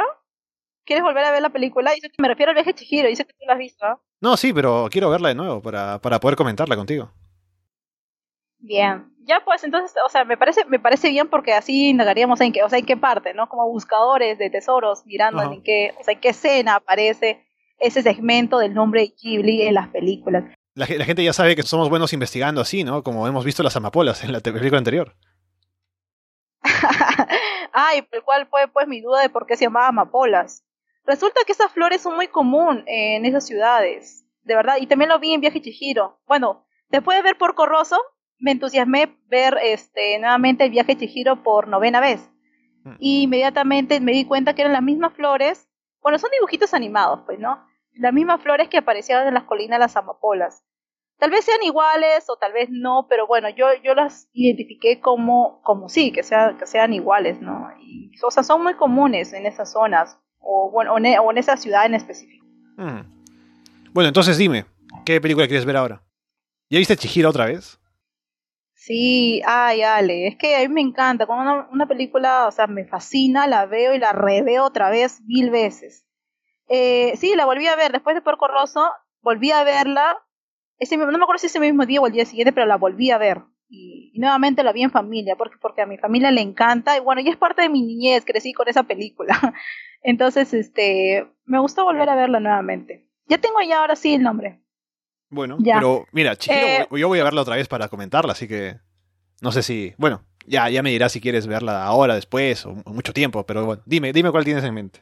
¿Quieres volver a ver la película? Dice que me refiero al viaje de Chihiro, dice que tú la has visto. ¿no? Sí, pero quiero verla de nuevo para, para poder comentarla contigo. Bien. Ya pues, entonces, o sea, me parece, me parece bien porque así indagaríamos en qué, o sea, en qué parte, ¿no? Como buscadores de tesoros, mirando Ajá. en qué, o sea, en qué escena aparece ese segmento del nombre de Ghibli en las películas. La, ge- la gente ya sabe que somos buenos investigando así, ¿no? Como hemos visto las amapolas en la película anterior. Ay, por el cual fue pues mi duda de por qué se llamaba amapolas. Resulta que esas flores son muy común en esas ciudades, de verdad, y también lo vi en Viaje Chihiro. Bueno, después de ver Porco Rosso, me entusiasmé ver este nuevamente el Viaje Chihiro por novena vez. Mm. Y inmediatamente me di cuenta que eran las mismas flores, bueno, son dibujitos animados, pues, ¿no? Las mismas flores que aparecían en las colinas de las amapolas. Tal vez sean iguales o tal vez no, pero bueno, yo, yo las identifiqué como, como sí, que, sea, que sean iguales, ¿no? Y, o sea, son muy comunes en esas zonas, o bueno, o en, o en esa ciudad en específico. Mm. Bueno, entonces dime, ¿qué película quieres ver ahora? ¿Ya viste Chihiro otra vez? Sí, ay, Ale, es que a mí me encanta. Cuando una, una película, o sea, me fascina, la veo y la reveo otra vez mil veces. Eh, sí, la volví a ver después de Porco Rosso, volví a verla. Ese, no me acuerdo si ese mismo día o el día siguiente, pero la volví a ver. Y, y nuevamente la vi en familia, porque, porque a mi familia le encanta. Y bueno, ya es parte de mi niñez, crecí con esa película. Entonces, este, me gustó volver a verla nuevamente. Ya tengo ya ahora sí el nombre. Bueno, Ya. pero mira, Chihiro, Eh, yo voy a verla otra vez para comentarla, así que no sé si, bueno, ya, ya me dirás si quieres verla ahora, después o, o mucho tiempo, pero bueno, dime, dime cuál tienes en mente.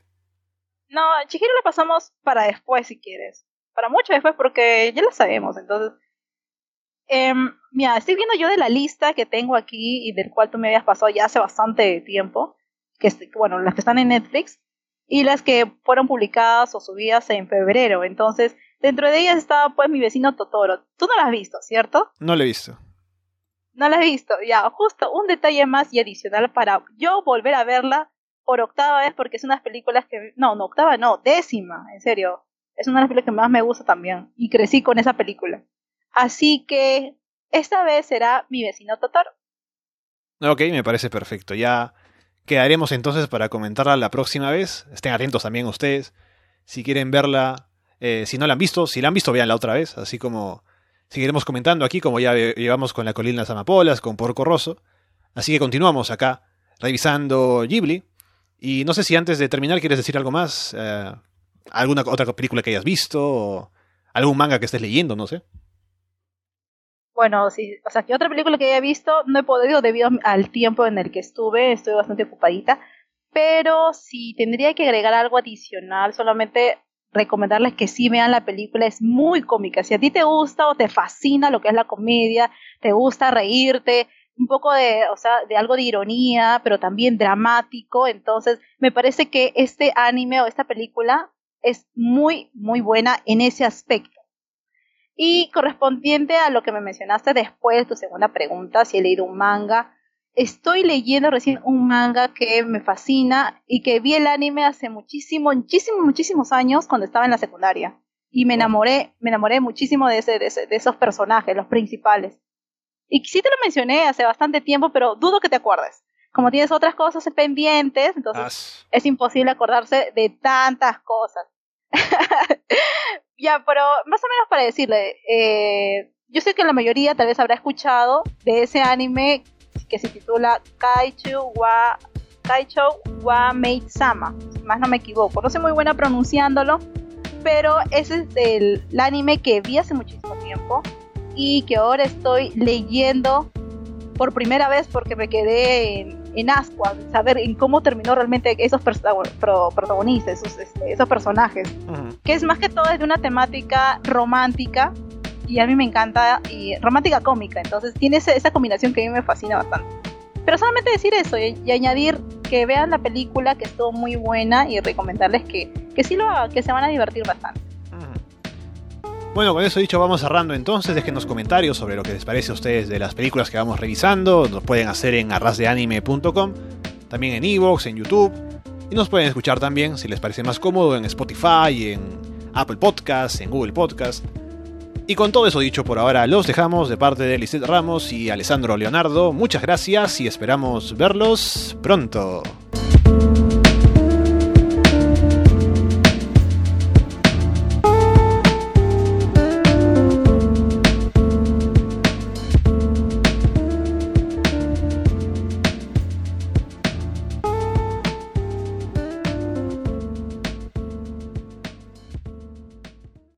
No, Chihiro la pasamos para después si quieres. Para mucho después porque ya la sabemos. Entonces, Em, mira, estoy viendo yo de la lista que tengo aquí y del cual tú me habías pasado ya hace bastante tiempo. Que bueno, las que están en Netflix y las que fueron publicadas o subidas en febrero. Entonces, dentro de ellas estaba pues mi vecino Totoro. Tú no la has visto, ¿cierto? No la he visto. No la has visto. Ya, justo un detalle más y adicional para yo volver a verla por octava vez porque es unas películas que... No, no, octava no, décima, en serio. Es una de las películas que más me gusta también. Y crecí con esa película. Así que esta vez será mi vecino Totoro. Ok, me parece perfecto. Ya quedaremos entonces para comentarla la próxima vez. Estén atentos también ustedes. Si quieren verla, eh, si no la han visto, si la han visto, véanla otra vez. Así como seguiremos comentando aquí, como ya llevamos con la colina de las amapolas, con Porco Rosso. Así que continuamos acá, revisando Ghibli. Y no sé si antes de terminar quieres decir algo más. eh, alguna otra película que hayas visto, o algún manga que estés leyendo, no sé. Bueno, sí, o sea, que otra película que haya visto no he podido debido al tiempo en el que estuve, estuve bastante ocupadita, pero si tendría que agregar algo adicional, solamente recomendarles que sí vean la película, es muy cómica. Si a ti te gusta o te fascina lo que es la comedia, te gusta reírte, un poco de, o sea, de algo de ironía, pero también dramático, entonces me parece que este anime o esta película es muy, muy buena en ese aspecto. Y correspondiente a lo que me mencionaste después, tu segunda pregunta, si he leído un manga, estoy leyendo recién un manga que me fascina y que vi el anime hace muchísimo, muchísimos, muchísimos años cuando estaba en la secundaria. Y me enamoré, me enamoré muchísimo de, ese, de, ese- de esos personajes, los principales. Y sí te lo mencioné hace bastante tiempo, pero dudo que te acuerdes. Como tienes otras cosas pendientes, entonces As- es imposible acordarse de tantas cosas. ya, pero más o menos para decirle, eh, yo sé que la mayoría tal vez habrá escuchado de ese anime que se titula Kaichu wa Kaichou wa Maid Sama, más no me equivoco. No soy muy buena pronunciándolo, pero ese es el anime que vi hace muchísimo tiempo y que ahora estoy leyendo por primera vez porque me quedé en, en ascuas, saber en cómo terminó realmente esos protagonistas, esos, este, esos personajes, Ujú. que es más que todo es de una temática romántica y a mí me encanta, y romántica cómica, entonces tiene ese- esa combinación que a mí me fascina bastante. Pero solamente decir eso y, y añadir que vean la película que estuvo muy buena y recomendarles que, que sí lo que se van a divertir bastante. Bueno, con eso dicho, vamos cerrando entonces. Déjenos comentarios sobre lo que les parece a ustedes de las películas que vamos revisando. Nos pueden hacer en arrasdeanime.com, también en Evox, en YouTube. Y nos pueden escuchar también, si les parece más cómodo, en Spotify, en Apple Podcasts, en Google Podcasts. Y con todo eso dicho por ahora, los dejamos de parte de Lisette Ramos y Alessandro Leonardo. Muchas gracias y esperamos verlos pronto.